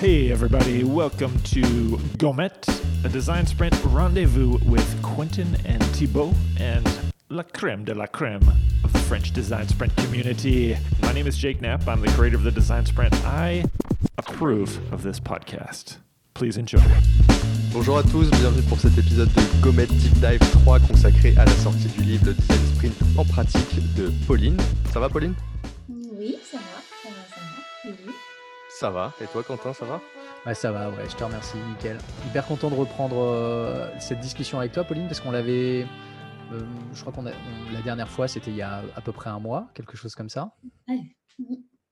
Hey, everybody, welcome to Gomet, a design sprint rendezvous with Quentin and Thibault and la creme de la creme of the French design sprint community. My name is Jake Knapp. I'm the creator of the design sprint. I approve of this podcast. Please enjoy. Bonjour à tous, bienvenue pour cet épisode de Gomet Deep Dive 3 consacré à la sortie du livre Le Design Sprint en pratique de Pauline. Ça va Pauline Ça va. Et toi Quentin, ça va? Ouais, ça va, ouais, je te remercie, nickel. Hyper content de reprendre euh, cette discussion avec toi, Pauline, parce qu'on l'avait. euh, je crois qu'on a. on- la dernière fois, c'était il y a à peu près un mois, quelque chose comme ça. Ouais.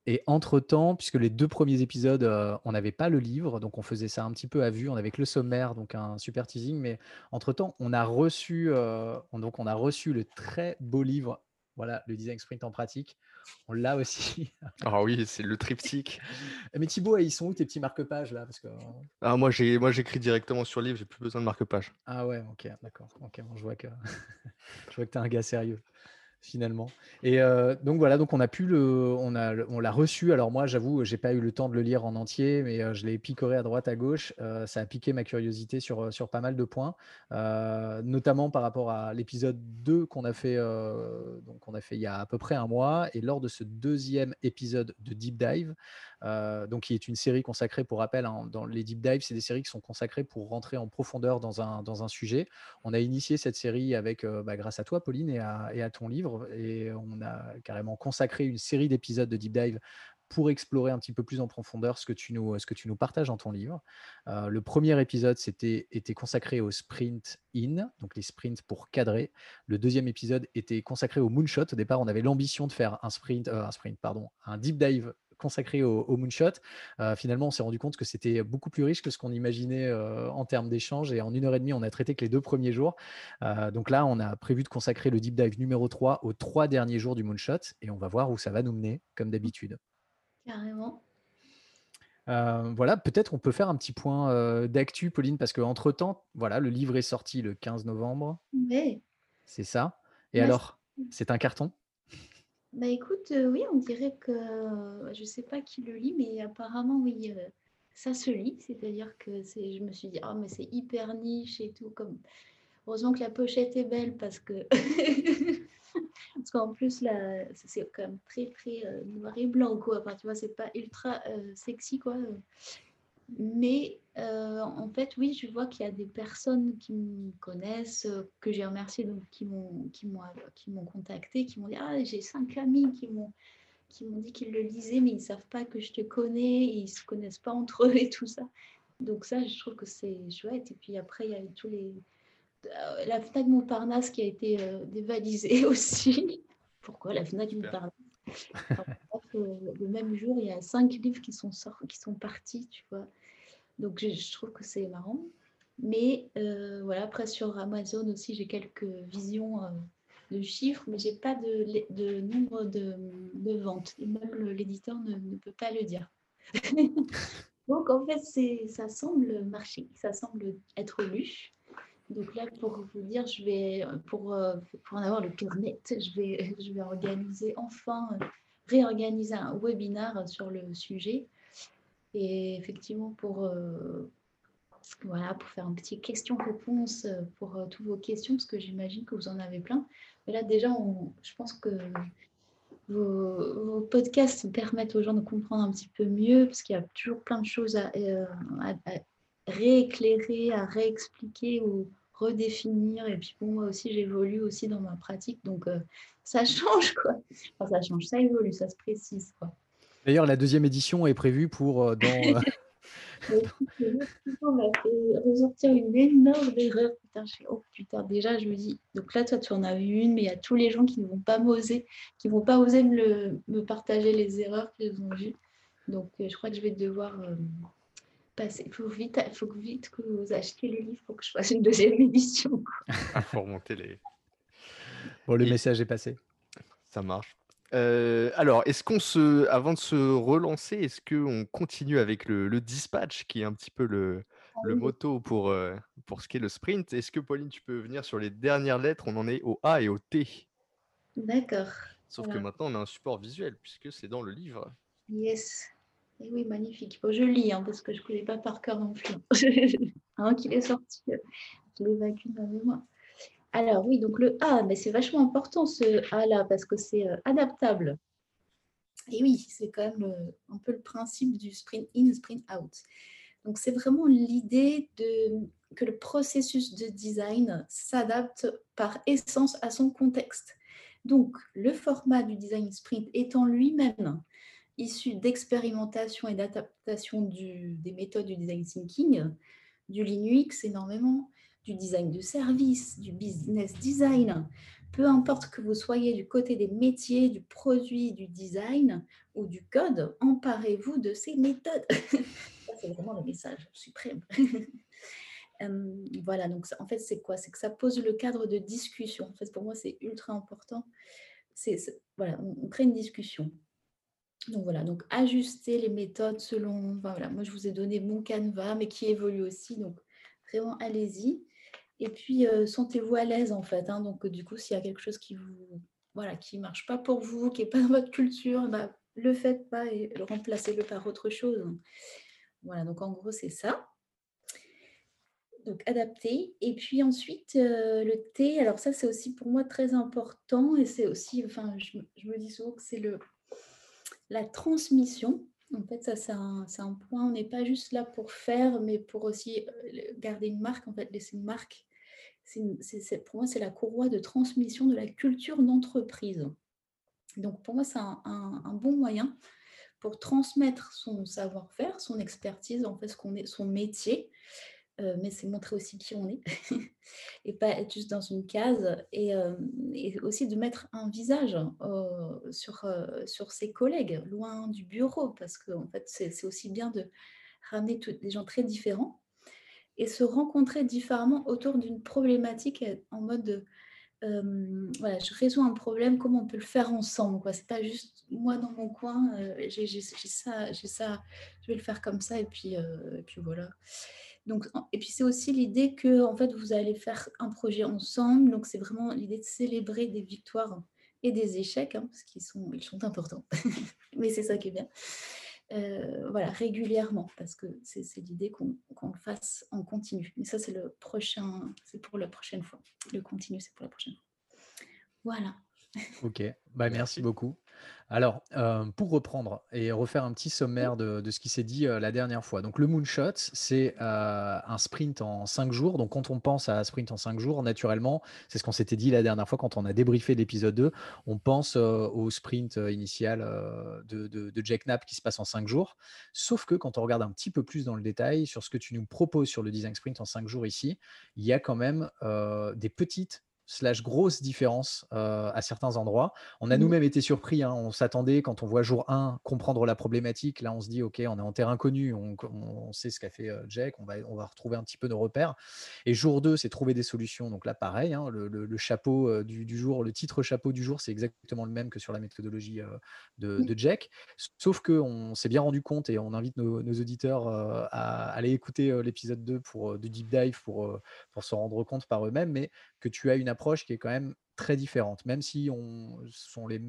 Et entre-temps, puisque les deux premiers épisodes, euh, on n'avait pas le livre, donc on faisait ça un petit peu à vue, on avait que le sommaire, donc un super teasing, mais entre-temps, on a reçu, euh, on- donc on a reçu le très beau livre, voilà, le design sprint en pratique. On l'a aussi. Ah oui, c'est le triptyque. mais Thibaut, ils sont où tes petits marque-pages là? Parce que... Ah moi j'ai moi j'écris directement sur le livre, j'ai plus besoin de marque-page. Ah ouais, ok, d'accord. Ok, bon, je vois que je vois que t'es un gars sérieux finalement. Et euh, donc voilà, donc on a pu le, on a, on l'a reçu. Alors moi, j'avoue, j'ai pas eu le temps de le lire en entier, mais euh, je l'ai picoré à droite, à gauche. Euh, ça a piqué ma curiosité sur sur pas mal de points, notamment par rapport à l'épisode 2 qu'on a fait, donc on a fait il y a à peu près un mois. Et lors de ce deuxième épisode de Deep Dive, euh, donc qui est une série consacrée, pour rappel, hein, dans les Deep Dives, c'est des séries qui sont consacrées pour rentrer en profondeur dans un, dans un sujet. On a initié cette série avec, euh, bah, grâce à toi, Pauline, et à, ton livre, et on a carrément consacré une série d'épisodes de Deep Dive pour explorer un petit peu plus en profondeur ce que tu nous, ce que tu nous partages dans ton livre. Euh, le premier épisode c'était, était consacré au sprint in, donc les sprints pour cadrer. Le deuxième épisode était consacré au moonshot. Au départ, on avait l'ambition de faire un sprint, un sprint, pardon, un deep dive consacré au, au moonshot. Euh, finalement, on s'est rendu compte que c'était beaucoup plus riche que ce qu'on imaginait euh, en termes d'échange. Et en une heure et demie, on a traité que les deux premiers jours. Euh, donc là, on a prévu de consacrer le deep dive numéro 3 aux trois derniers jours du moonshot. Et on va voir où ça va nous mener, comme d'habitude. Carrément. Euh, voilà, peut-être on peut faire un petit point euh, d'actu, Pauline, parce qu'entre-temps, voilà, le livre est sorti le 15 novembre, Ouais. c'est ça. Et Ouais, alors, c'est un carton? Bah écoute, euh, oui, on dirait que euh, je sais pas qui le lit, mais apparemment, oui, euh, ça se lit. C'est-à-dire que c'est, je me suis dit, ah, mais c'est hyper niche et tout. Comme... Heureusement que la pochette est belle parce que. Parce qu'en plus, là, c'est quand même très, très noir et blanc, quoi. Enfin, tu vois, c'est pas ultra sexy, quoi. Mais euh, en fait, oui, je vois qu'il y a des personnes qui me connaissent, euh, que j'ai remercié, donc qui m'ont qui m'ont m'ont contacté, qui m'ont dit ah j'ai cinq amis qui m'ont qui m'ont dit qu'ils le lisaient, mais ils savent pas que je te connais, et ils se connaissent pas entre eux et tout ça. Donc ça, je trouve que c'est chouette. Et puis après, il y a eu tous les euh, la Fnac Montparnasse qui a été euh, dévalisée aussi. Pourquoi la Fnac. Montparnasse? Euh, le même jour, il y a cinq livres qui sont, sort- qui sont partis, tu vois. Donc, je, je trouve que c'est marrant. Mais euh, voilà, après, sur Amazon aussi, j'ai quelques visions euh, de chiffres, mais j'ai pas de, nombre de, ventes. Et même l'éditeur ne, peut pas le dire. Donc, en fait, ça semble marcher, ça semble être lu. Donc là, pour vous dire, je vais, pour, euh, en avoir le cœur net, je vais, je vais organiser enfin, réorganiser un webinar sur le sujet. Et effectivement, pour, euh, voilà, pour faire un petit question-réponse euh, pour euh, toutes vos questions, parce que j'imagine que vous en avez plein. Mais là, déjà, je pense que vos, podcasts permettent aux gens de comprendre un petit peu mieux, parce qu'il y a toujours plein de choses à, rééclairer, à réexpliquer ou redéfinir. Et puis moi aussi, j'évolue aussi dans ma pratique, donc ça change quoi. Ça change, ça évolue, ça se précise quoi. D'ailleurs, la deuxième édition est prévue pour euh, dans. euh, on m'a fait ressortir une énorme erreur. Putain, je fais, oh putain, déjà, je me dis, donc là, toi, tu en as vu une, mais il y a tous les gens qui ne vont pas m'oser, qui ne vont pas oser me, le- me partager les erreurs qu'ils ont vues. Donc, euh, je crois que je vais devoir euh, passer. Il faut vite, faut que vite que vous achetiez le livre pour que je fasse une deuxième édition. Il faut remonter les. Bon, le Et- message est passé. Ça marche. Euh, alors, est-ce qu'on se, avant de se relancer, est-ce qu'on continue avec le, le dispatch, qui est un petit peu le, le oui. motto pour, euh, pour ce qui est le sprint? Est-ce que Pauline, tu peux venir sur les dernières lettres? On en est au A et au T. D'accord. Sauf que maintenant, on a un support visuel puisque c'est dans le livre. Yes. Et oui, magnifique. je lis hein, parce que je ne connais pas par cœur non plus. hein, qu'il est sorti, euh, je l'évacue dans ma mémoire. Alors oui, donc le A, mais c'est vachement important ce A-là parce que c'est euh, adaptable. Et oui, c'est quand même un peu le principe du sprint in, sprint out. Donc c'est vraiment l'idée que le processus de design s'adapte par essence à son contexte. Donc le format du design sprint étant lui-même issu d'expérimentation et d'adaptation des méthodes du design thinking, du Linux énormément, du design de service, du business design, peu importe que vous soyez du côté des métiers, du produit, du design ou du code, emparez-vous de ces méthodes. c'est vraiment le message suprême. voilà, donc en fait, c'est quoi? C'est que ça pose le cadre de discussion. En fait, pour moi, c'est ultra important. C'est, voilà, on, crée une discussion. Donc voilà, donc ajuster les méthodes selon. voilà, moi, je vous ai donné mon canevas, mais qui évolue aussi. Donc vraiment, allez-y. Et puis, euh, sentez-vous à l'aise en fait. Hein. donc, du coup, s'il y a quelque chose qui vous voilà, qui marche pas pour vous, qui n'est pas dans votre culture, bah, le faites pas et remplacez-le par autre chose. Voilà, donc en gros, c'est ça. Donc adapter. Et puis ensuite, euh, le T, alors ça, c'est aussi pour moi très important. Et c'est aussi, enfin, je, me dis souvent que c'est le la transmission. En fait, ça, c'est un, point. On n'est pas juste là pour faire, mais pour aussi euh, garder une marque, en fait, laisser une marque. Pour moi, c'est la courroie de transmission de la culture d'entreprise. Donc, pour moi, c'est un, bon moyen pour transmettre son savoir-faire, son expertise, en fait, qu'on est, son métier, euh, mais c'est montrer aussi qui on est et pas être juste dans une case et, euh, aussi de mettre un visage euh, sur, sur ses collègues, loin du bureau, parce que en fait, c'est aussi bien de ramener des gens très différents et se rencontrer différemment autour d'une problématique en mode de voilà, je résous un problème, comment on peut le faire ensemble quoi. C'est pas juste moi dans mon coin, j'ai ça, j'ai ça, je vais le faire comme ça et puis, et puis voilà. Donc, et puis c'est aussi l'idée que en fait vous allez faire un projet ensemble. Donc c'est vraiment l'idée de célébrer des victoires et des échecs, hein, parce qu'ils sont, ils sont importants. Mais c'est ça qui est bien. Voilà, régulièrement, parce que c'est l'idée qu'on le fasse en continu. Mais ça, c'est le prochain, c'est pour la prochaine fois. Le continu, c'est pour la prochaine fois. Voilà. Ok, bah, merci beaucoup. Alors, euh, pour reprendre et refaire un petit sommaire de, ce qui s'est dit euh, la dernière fois. Donc, le moonshot, c'est euh, un sprint en cinq jours. Donc, quand on pense à sprint en cinq jours, naturellement, c'est ce qu'on s'était dit la dernière fois quand on a débriefé l'épisode 2, on pense au sprint initial de, de, Jack Knapp qui se passe en cinq jours. Sauf que quand on regarde un petit peu plus dans le détail sur ce que tu nous proposes sur le design sprint en cinq jours ici, il y a quand même des petites slash grosse différence à certains endroits. On a mmh. nous-mêmes été surpris, hein. on s'attendait quand on voit jour 1 comprendre la problématique, là on se dit ok on est en terrain connu, on, sait ce qu'a fait Jack, on va, on va retrouver un petit peu nos repères. Et jour 2 c'est trouver des solutions, donc là pareil, hein, le, chapeau du, jour, le titre chapeau du jour c'est exactement le même que sur la méthodologie de, mmh. de, Jack, sauf qu'on s'est bien rendu compte et on invite nos, auditeurs à aller écouter l'épisode 2 pour, de Deep Dive pour, pour se rendre compte par eux-mêmes, mais que tu as une approche qui est quand même très différente, même si on sont les,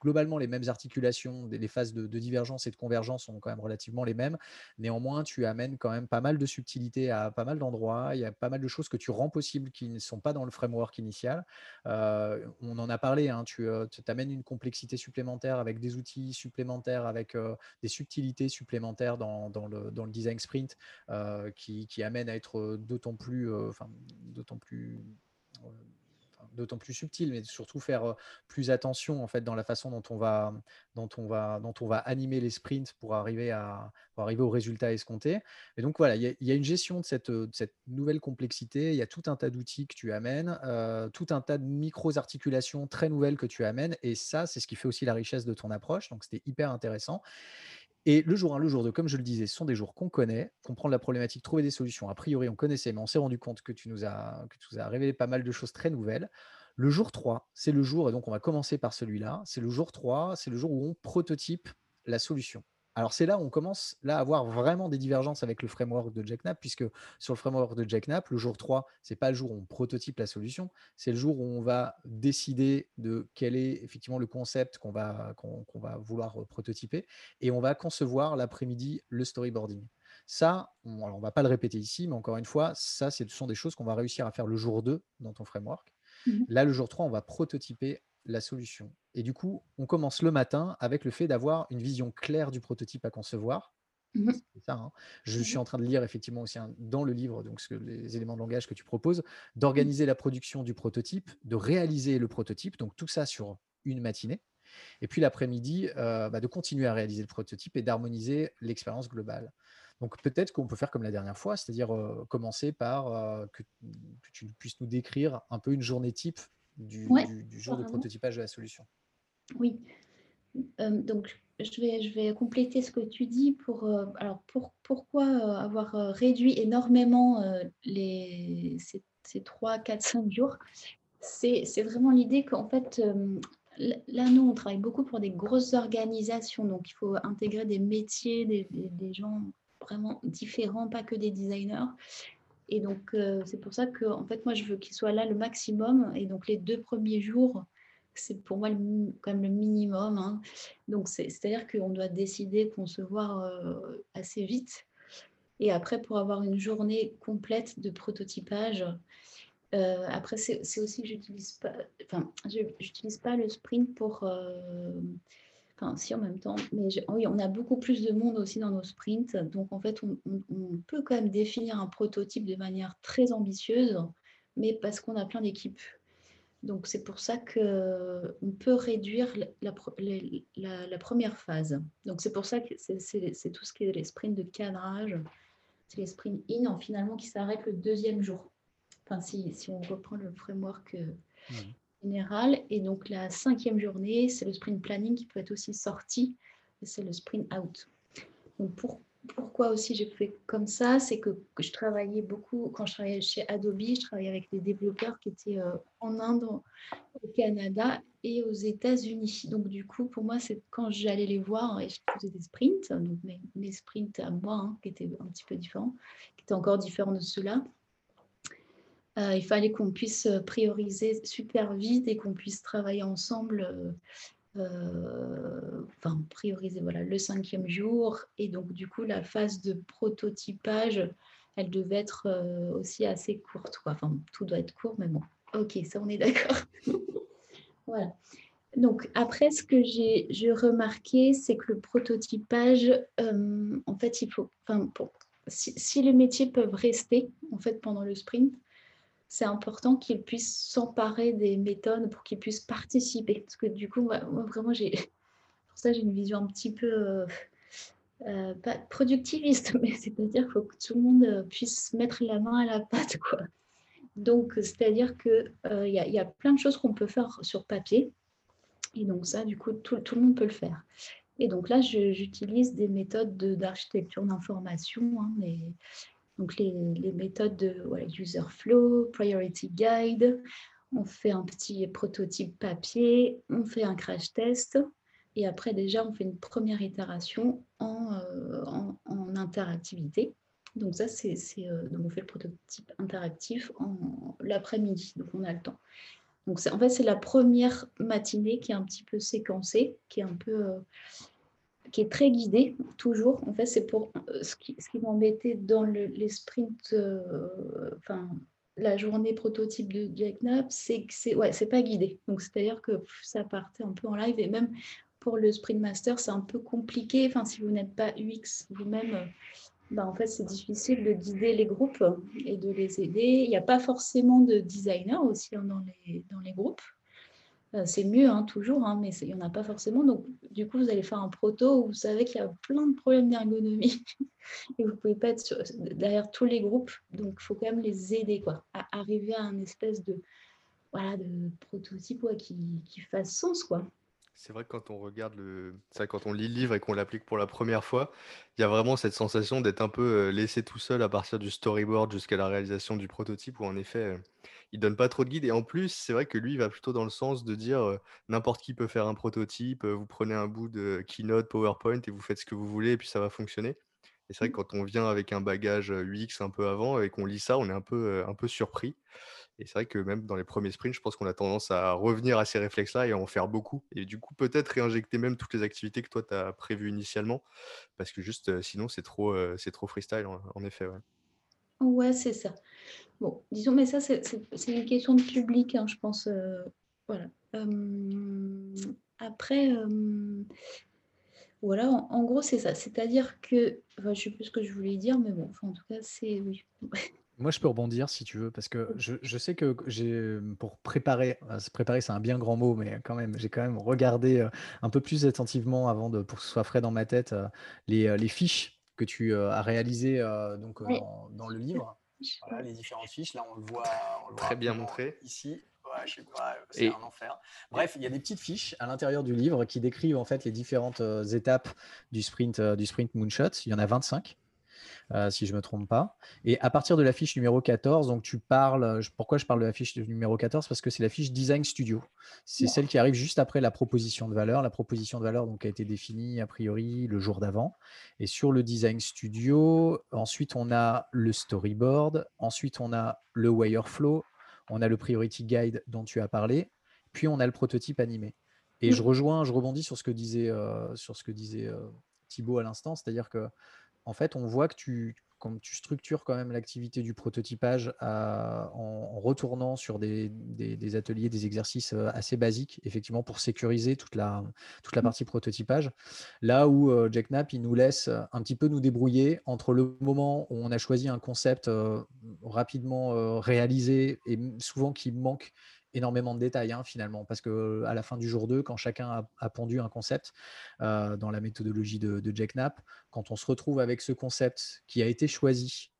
globalement les mêmes articulations, les phases de, divergence et de convergence sont quand même relativement les mêmes. Néanmoins, tu amènes quand même pas mal de subtilité à pas mal d'endroits. Il y a pas mal de choses que tu rends possibles qui ne sont pas dans le framework initial. Euh, on en a parlé, hein, tu euh, amènes une complexité supplémentaire avec des outils supplémentaires, avec euh, des subtilités supplémentaires dans, le, dans le, design sprint qui, qui amènent à être d'autant plus, d'autant plus d'autant plus subtil, mais surtout faire plus attention en fait dans la façon dont on va, dont on va, dont on va animer les sprints pour arriver, à, arriver au résultat escompté. Et donc voilà, il y, a une gestion de cette, cette, nouvelle complexité, il y a tout un tas d'outils que tu amènes, tout un tas de micro-articulations très nouvelles que tu amènes, et ça, c'est ce qui fait aussi la richesse de ton approche, donc c'était hyper intéressant. Et le jour 1, le jour 2, comme je le disais, sont des jours qu'on connaît, comprendre la problématique, trouver des solutions. A priori, on connaissait, mais on s'est rendu compte que tu nous as, que tu nous as révélé pas mal de choses très nouvelles. Le jour 3, c'est le jour, et donc on va commencer par celui-là, c'est le jour 3, c'est le jour où on prototype la solution. Alors c'est là où on commence là à avoir vraiment des divergences avec le framework de Jack Knapp, puisque sur le framework de Jack Knapp, le jour 3, c'est pas le jour où on prototype la solution, c'est le jour où on va décider de quel est effectivement le concept qu'on va, qu'on va vouloir prototyper, et on va concevoir l'après-midi le storyboarding. Ça, on ne va pas le répéter ici, mais encore une fois, ça, ce sont des choses qu'on va réussir à faire le jour 2 dans ton framework. Mmh là, le jour 3, on va prototyper la solution. Et du coup, on commence le matin avec le fait d'avoir une vision claire du prototype à concevoir. Mmh ça, hein. Je mmh suis en train de lire effectivement aussi dans le livre donc ce les éléments de langage que tu proposes, d'organiser la production du prototype, de réaliser le prototype, donc tout ça sur une matinée. Et puis l'après-midi, euh, bah, de continuer à réaliser le prototype et d'harmoniser l'expérience globale. Donc peut-être qu'on peut faire comme la dernière fois, c'est-à-dire euh, commencer par euh, que, tu puisses nous décrire un peu une journée type du, jour de prototypage de la solution. Oui. donc je vais, je vais compléter ce que tu dis pour alors pour, pourquoi avoir réduit énormément les, ces, ces 3, 4, 5 jours. C'est vraiment l'idée qu'en fait, là, nous, on travaille beaucoup pour des grosses organisations, donc il faut intégrer des métiers, des, gens vraiment différents, pas que des designers. Et donc, euh, c'est pour ça que, en fait, moi, je veux qu'ils soient là le maximum. Et donc, les deux premiers jours, c'est pour moi quand même le minimum. Hein. Donc, c'est-à-dire qu'on doit décider, concevoir euh, assez vite. Et après, pour avoir une journée complète de prototypage, euh, après, c'est aussi que j'utilise pas, enfin, j'utilise pas le sprint pour, euh, enfin, si en même temps, mais oui, on a beaucoup plus de monde aussi dans nos sprints, donc en fait, on, peut quand même définir un prototype de manière très ambitieuse, mais parce qu'on a plein d'équipes. Donc c'est pour ça que on peut réduire la, première phase. Donc c'est pour ça que c'est tout ce qui est les sprints de cadrage, c'est les sprints in, finalement, qui s'arrêtent le deuxième jour si, on reprend le framework euh. Et donc la cinquième journée, c'est le sprint planning qui peut être aussi sorti, c'est le sprint out. Donc pourquoi aussi j'ai fait comme ça C'est que, je travaillais beaucoup, quand je travaillais chez Adobe, je travaillais avec des développeurs qui étaient euh, en Inde, au Canada et aux États-Unis. Donc du coup, pour moi, c'est quand j'allais les voir et je faisais des sprints, donc mes, sprints à moi, hein, qui étaient un petit peu différents, qui étaient encore différents de ceux-là. Euh, il fallait qu'on puisse euh, prioriser super vite et qu'on puisse travailler ensemble, euh, enfin prioriser voilà, le cinquième jour. Et donc du coup, la phase de prototypage, elle devait être aussi assez courte. Enfin, tout doit être court, mais bon, ok, ça on est d'accord. voilà. Donc après, ce que j'ai remarqué, c'est que le prototypage, en fait, il faut, enfin, si, si, les métiers peuvent rester en fait pendant le sprint, c'est important qu'ils puissent s'emparer des méthodes pour qu'ils puissent participer. Parce que du coup, moi, vraiment, j'ai pour ça, j'ai une vision un petit peu euh, euh, pas productiviste, mais c'est-à-dire qu'il faut que tout le monde puisse mettre la main à la pâte. Quoi. Donc, c'est-à-dire qu'il euh, y, a plein de choses qu'on peut faire sur papier. Et donc ça, du coup, tout, le monde peut le faire. Et donc là, j'utilise des méthodes d'architecture d'information, hein, donc les, méthodes de user flow, priority guide, on fait un petit prototype papier, on fait un crash test et après déjà on fait une première itération en, euh, en, interactivité. Donc ça c'est euh, on fait le prototype interactif en l'après-midi, donc on a le temps. Donc en fait c'est la première matinée qui est un petit peu séquencée, qui est un peu euh, qui est très guidé, toujours. En fait, c'est pour euh, ce qui, ce qui m'embêtait dans le, les sprints, euh, enfin, la journée prototype de Jack Knapp, c'est que c'est ouais, pas guidé. Donc, c'est-à-dire que ça partait un peu en live et même pour le sprint master, c'est un peu compliqué. Enfin, si vous n'êtes pas UX vous-même, bah, en fait, c'est difficile de guider les groupes et de les aider. Il n'y a pas forcément de designer aussi hein, dans, les, dans les groupes. Euh, c'est mieux, hein, toujours, hein, mais il n'y en a pas forcément. Donc, du coup, vous allez faire un proto où vous savez qu'il y a plein de problèmes d'ergonomie et vous ne pouvez pas être derrière tous les groupes. Donc, il faut quand même les aider quoi, à arriver à un espèce de, voilà, de prototype qui, qui fasse sens. quoi. C'est vrai que quand on regarde le, ça, quand on lit le livre et qu'on l'applique pour la première fois, il y a vraiment cette sensation d'être un peu euh, laissé tout seul à partir du storyboard jusqu'à la réalisation du prototype où en effet, euh, il donne pas trop de guides. Et en plus, c'est vrai que lui, il va plutôt dans le sens de dire euh, n'importe qui peut faire un prototype. euh, Vous prenez un bout de Keynote, PowerPoint et vous faites ce que vous voulez et puis ça va fonctionner. Et c'est vrai que quand on vient avec un bagage UX un peu avant et qu'on lit ça, on est un peu, un peu surpris. Et c'est vrai que même dans les premiers sprints, je pense qu'on a tendance à revenir à ces réflexes-là et à en faire beaucoup. Et du coup, peut-être réinjecter même toutes les activités que toi, tu as prévues initialement. Parce que juste, sinon, c'est trop, c'est trop freestyle, en, en effet. Ouais. Ouais, c'est ça. Bon, disons, mais ça, c'est une question de public, hein, je pense. euh, voilà. Euh, après, euh, voilà, en, gros, c'est ça. C'est-à-dire que, je sais plus ce que je voulais dire, mais bon, en tout cas, c'est oui. Moi, je peux rebondir si tu veux, parce que je, sais que j'ai, pour préparer, préparer, c'est un bien grand mot, mais quand même, j'ai quand même regardé un peu plus attentivement avant de, pour que ce soit frais dans ma tête, les fiches que tu euh, as réalisées euh, donc, euh, Oui. dans, dans le livre. Voilà, les différentes fiches. Là, on le voit, on le voit Très bien montré. Ici, Ouais, je sais pas, c'est Et- un enfer. Bref, il y a des petites fiches à l'intérieur du livre qui décrivent en fait les différentes euh, étapes du sprint, euh, du sprint Moonshot. Il y en a 25. Euh, si je ne me trompe pas. Et à partir de la fiche numéro 14, donc tu parles, je- pourquoi je parle de la fiche numéro 14 Parce que c'est la fiche Design Studio. C'est celle qui arrive juste après la proposition de valeur. La proposition de valeur donc, a été définie a priori le jour d'avant. Et sur le Design Studio, ensuite on a le storyboard, ensuite on a le wireflow, on a le priority guide dont tu as parlé, puis on a le prototype animé. Et Mm. je rejoins, je rebondis sur ce que disait, euh, sur ce que disait euh, Thibaut à l'instant, c'est-à-dire que en fait, on voit que tu, comme tu structures quand même l'activité du prototypage à- en, en retournant sur des, des- des ateliers, des exercices euh, assez basiques, effectivement, pour sécuriser toute la, toute la Mm. partie prototypage. Là où euh, Jack Knapp, il nous laisse un petit peu nous débrouiller entre le moment où on a choisi un concept euh, rapidement euh, réalisé et souvent qui manque énormément de détails hein, finalement, parce que à la fin du jour 2, quand chacun a, a pondu un concept euh, dans la méthodologie de, de Jack Knapp, quand on se retrouve avec ce concept qui a été choisi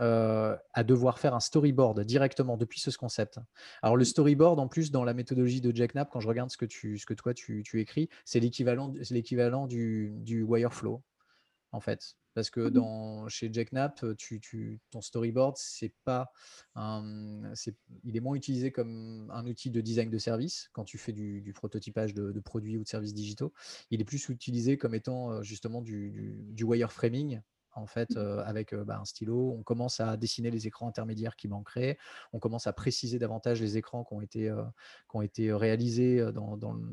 euh, à devoir faire un storyboard directement depuis ce concept. Alors le storyboard, en plus, dans la méthodologie de Jack Knapp, quand je regarde ce que, tu, ce que toi tu, tu écris, c'est l'équivalent c'est l'équivalent du, du wireflow, en fait. Parce que Mhm. dans, chez Jack Knapp, tu, tu, ton storyboard, c'est pas un- c'est- il est moins utilisé comme un outil de design de service quand tu fais du, du prototypage de, de produits ou de services digitaux. Il est plus utilisé comme étant justement du, du, du wireframing en fait, euh, avec euh, bah, un stylo. On commence à dessiner les écrans intermédiaires qui manqueraient. On commence à préciser davantage les écrans qui ont été, euh, qui ont été réalisés dans, dans le-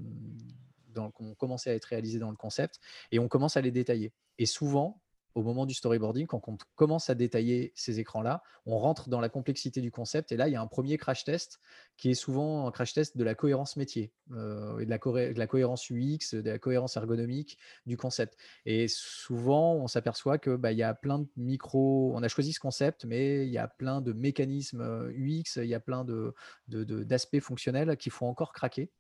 dans- qui ont commencé à être réalisés dans le concept. Et on commence à les détailler. Et souvent, au moment du storyboarding, quand on commence à détailler ces écrans-là, on rentre dans la complexité du concept. Et là, il y a un premier crash test qui est souvent un crash test de la cohérence métier, euh, et de la, cohérence UX, de la cohérence ergonomique du concept. Et souvent, on s'aperçoit que bah, y a plein de micro. On a choisi ce concept, mais il y a plein de mécanismes euh, UX, il y a plein de- d'aspects fonctionnels qu'il faut encore craquer.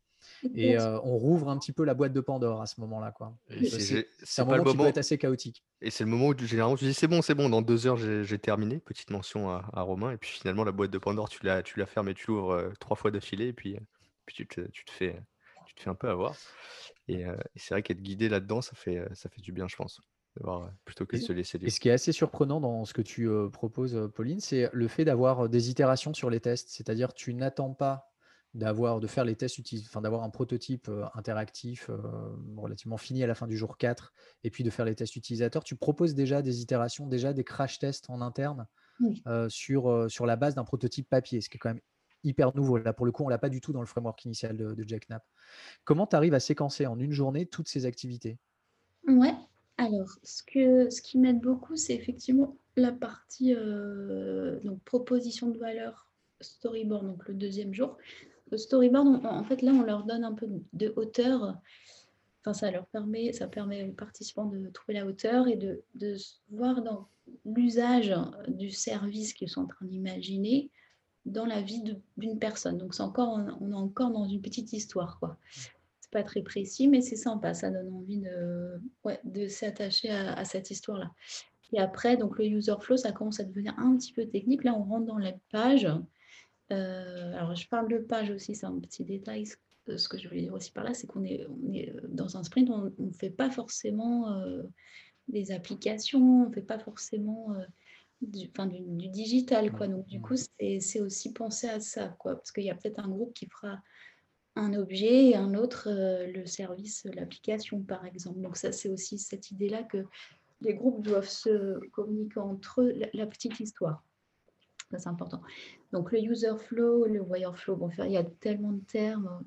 Et euh, on rouvre un petit peu la boîte de Pandore à ce moment-là. Quoi. C'est- un moment qui peut être assez chaotique. Et c'est le moment où tu- généralement tu dis c'est bon, c'est bon, dans deux heures j'ai terminé. Petite mention à, à Romain. Et puis finalement la boîte de Pandore tu la, tu la fermes et tu l'ouvres euh, trois fois d'affilée. Et puis, euh, puis tu, te, tu, te fais, tu te fais un peu avoir. Et, euh, et c'est vrai qu'être guidé là-dedans, ça fait, ça fait du bien, je pense. Plutôt que de Et- se laisser Et ce qui est assez surprenant dans ce que tu euh, proposes, Pauline, c'est le fait d'avoir des itérations sur les tests. C'est-à-dire, tu n'attends pas d'avoir de faire les tests enfin d'avoir un prototype euh, interactif euh, relativement fini à la fin du jour 4 et puis de faire les tests utilisateurs. Tu proposes déjà des itérations, déjà des crash tests en interne Oui. euh, sur, sur la base d'un prototype papier, ce qui est quand même hyper nouveau. Là, pour le coup, on l'a pas du tout dans le framework initial de, de Jack Knapp. Comment tu arrives à séquencer en une journée toutes ces activités? Ouais, alors ce que ce qui m'aide beaucoup, c'est effectivement la partie donc proposition de valeur storyboard, donc le deuxième jour. Le storyboard, on- en fait, là, on leur donne un peu de hauteur. Enfin, ça leur permet, ça permet aux participants de trouver la hauteur et de, voir dans l'usage du service qu'ils sont en train d'imaginer dans la vie d'une personne. Donc, c'est encore, on est encore dans une petite histoire, quoi. C'est pas très précis, mais c'est sympa. Ça donne envie de, s'attacher à, à cette histoire-là. Et après, donc le user flow, ça commence à devenir un petit peu technique. Là, on rentre dans la page. Euh, alors, je parle de page aussi, c'est un petit détail. Ce- Ce que je voulais dire aussi par là, c'est qu'on est, on est euh, dans un sprint, on ne fait pas forcément euh, des applications, on ne fait pas forcément euh, du, du, digital. Quoi. Donc, du coup, c'est aussi penser à ça. Quoi. Parce qu'il y a peut-être un groupe qui fera un objet et un autre euh, le service, l'application, par exemple. Donc, ça, c'est aussi cette idée-là que les groupes doivent se communiquer entre eux la, petite histoire. C'est important. Donc, le user flow, le wire flow, bon, il y a tellement de termes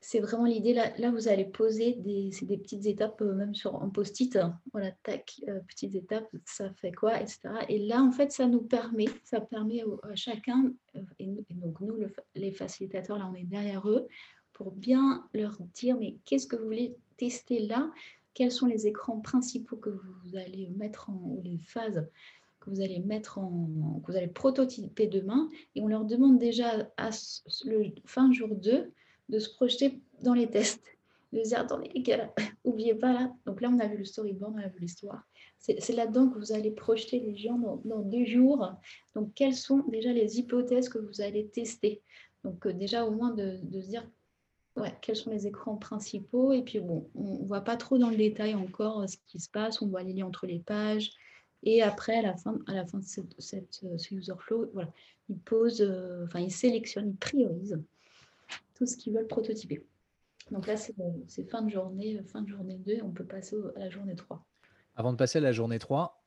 c'est vraiment l'idée. Là, là, vous allez poser des, des petites étapes, euh, même sur un post-it. Voilà, tac, euh, petites étapes, ça fait quoi, etc. Et là, en fait, ça nous permet, ça permet à chacun, et, donc nous, les facilitateurs, là, on est derrière eux, pour bien leur dire, mais qu'est-ce que vous voulez tester là? Quels sont les écrans principaux que vous allez mettre en, ou les phases? Que vous allez mettre en, que vous allez prototyper demain Et on leur demande déjà à le fin jour 2 de se projeter dans les tests, de dire attendez les gars, oubliez pas là. Donc là, on a vu le storyboard, on a vu l'histoire. C'est là-dedans que vous allez projeter les gens dans, deux jours. Donc, quelles sont déjà les hypothèses que vous allez tester? Donc, euh, déjà, au moins de, se dire ouais, quels sont les écrans principaux. Et puis, bon, on ne voit pas trop dans le détail encore euh, ce qui se passe. On voit les liens entre les pages. Et après, à la fin, à la fin de euh, ce user flow, voilà, il pose, enfin, il sélectionne, il priorise tout ce qu'ils veulent prototyper. Donc là, c'est fin de journée, euh, fin de journée 2, on peut passer à la journée 3. Avant de passer à la journée 3,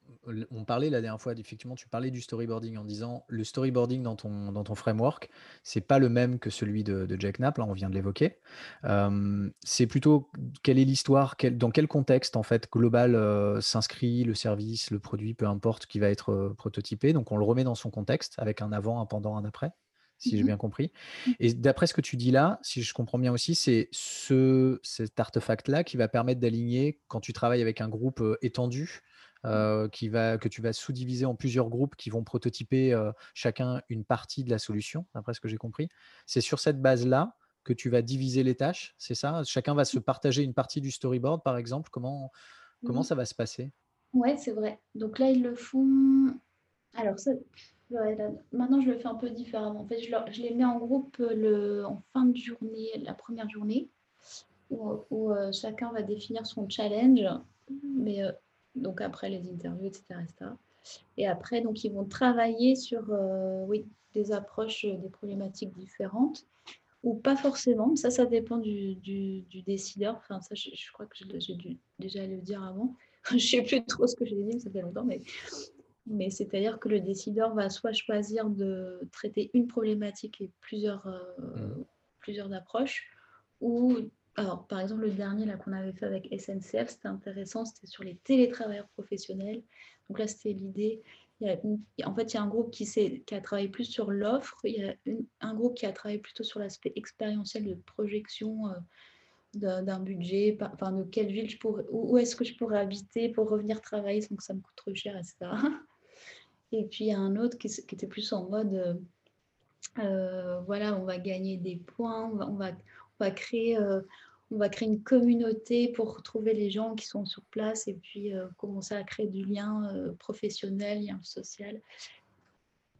on parlait la dernière fois, effectivement, tu parlais du storyboarding en disant le storyboarding dans ton, dans ton framework, c'est pas le même que celui de, Jack Knapp, là on vient de l'évoquer. Euh, c'est plutôt quelle est l'histoire, dans quel contexte en fait global euh, s'inscrit le service, le produit, peu importe, qui va être prototypé. Donc on le remet dans son contexte avec un avant, un pendant, un après si j'ai mmh bien compris. Mmh. Et d'après ce que tu dis là, si je comprends bien aussi, c'est ce, cet artefact-là qui va permettre d'aligner quand tu travailles avec un groupe étendu, mmh. qui va, que tu vas sous-diviser en plusieurs groupes qui vont prototyper chacun une partie de la solution, d'après ce que j'ai compris. C'est sur cette base-là que tu vas diviser les tâches, c'est ça? Chacun va se partager une partie du storyboard, par exemple. Comment, comment ça va se passer? Ouais, c'est vrai. Donc là, ils le font. Alors, ça, maintenant, je le fais un peu différemment. En fait, je, les mets en groupe le, en fin de journée, la première journée, où, euh, chacun va définir son challenge, mais euh, donc après les interviews, etc., Et après, donc, ils vont travailler sur oui, des approches, des problématiques différentes, ou pas forcément. Ça, ça dépend du, décideur. Enfin, ça, je, crois que j'ai dû déjà le dire avant. je ne sais plus trop ce que j'ai dit, ça fait longtemps, mais mais c'est-à-dire que le décideur va soit choisir de traiter une problématique et plusieurs, euh, mmh. plusieurs approches, ou, alors par exemple, le dernier qu'on avait fait avec SNCF, c'était intéressant, c'était sur les télétravailleurs professionnels. Donc là, c'était l'idée. en fait, il y a un groupe qui, a travaillé plus sur l'offre, il y a un groupe qui a travaillé plutôt sur l'aspect expérientiel de projection euh, d'un budget, enfin de quelle ville je pourrais, où, est-ce que je pourrais habiter pour revenir travailler sans que ça me coûte trop cher, etc. Et puis il y a un autre qui, était plus en mode, euh, euh, voilà, on va gagner des points, on va, créer, euh, on va créer une communauté pour retrouver les gens qui sont sur place et puis commencer à créer du lien professionnel, lien social.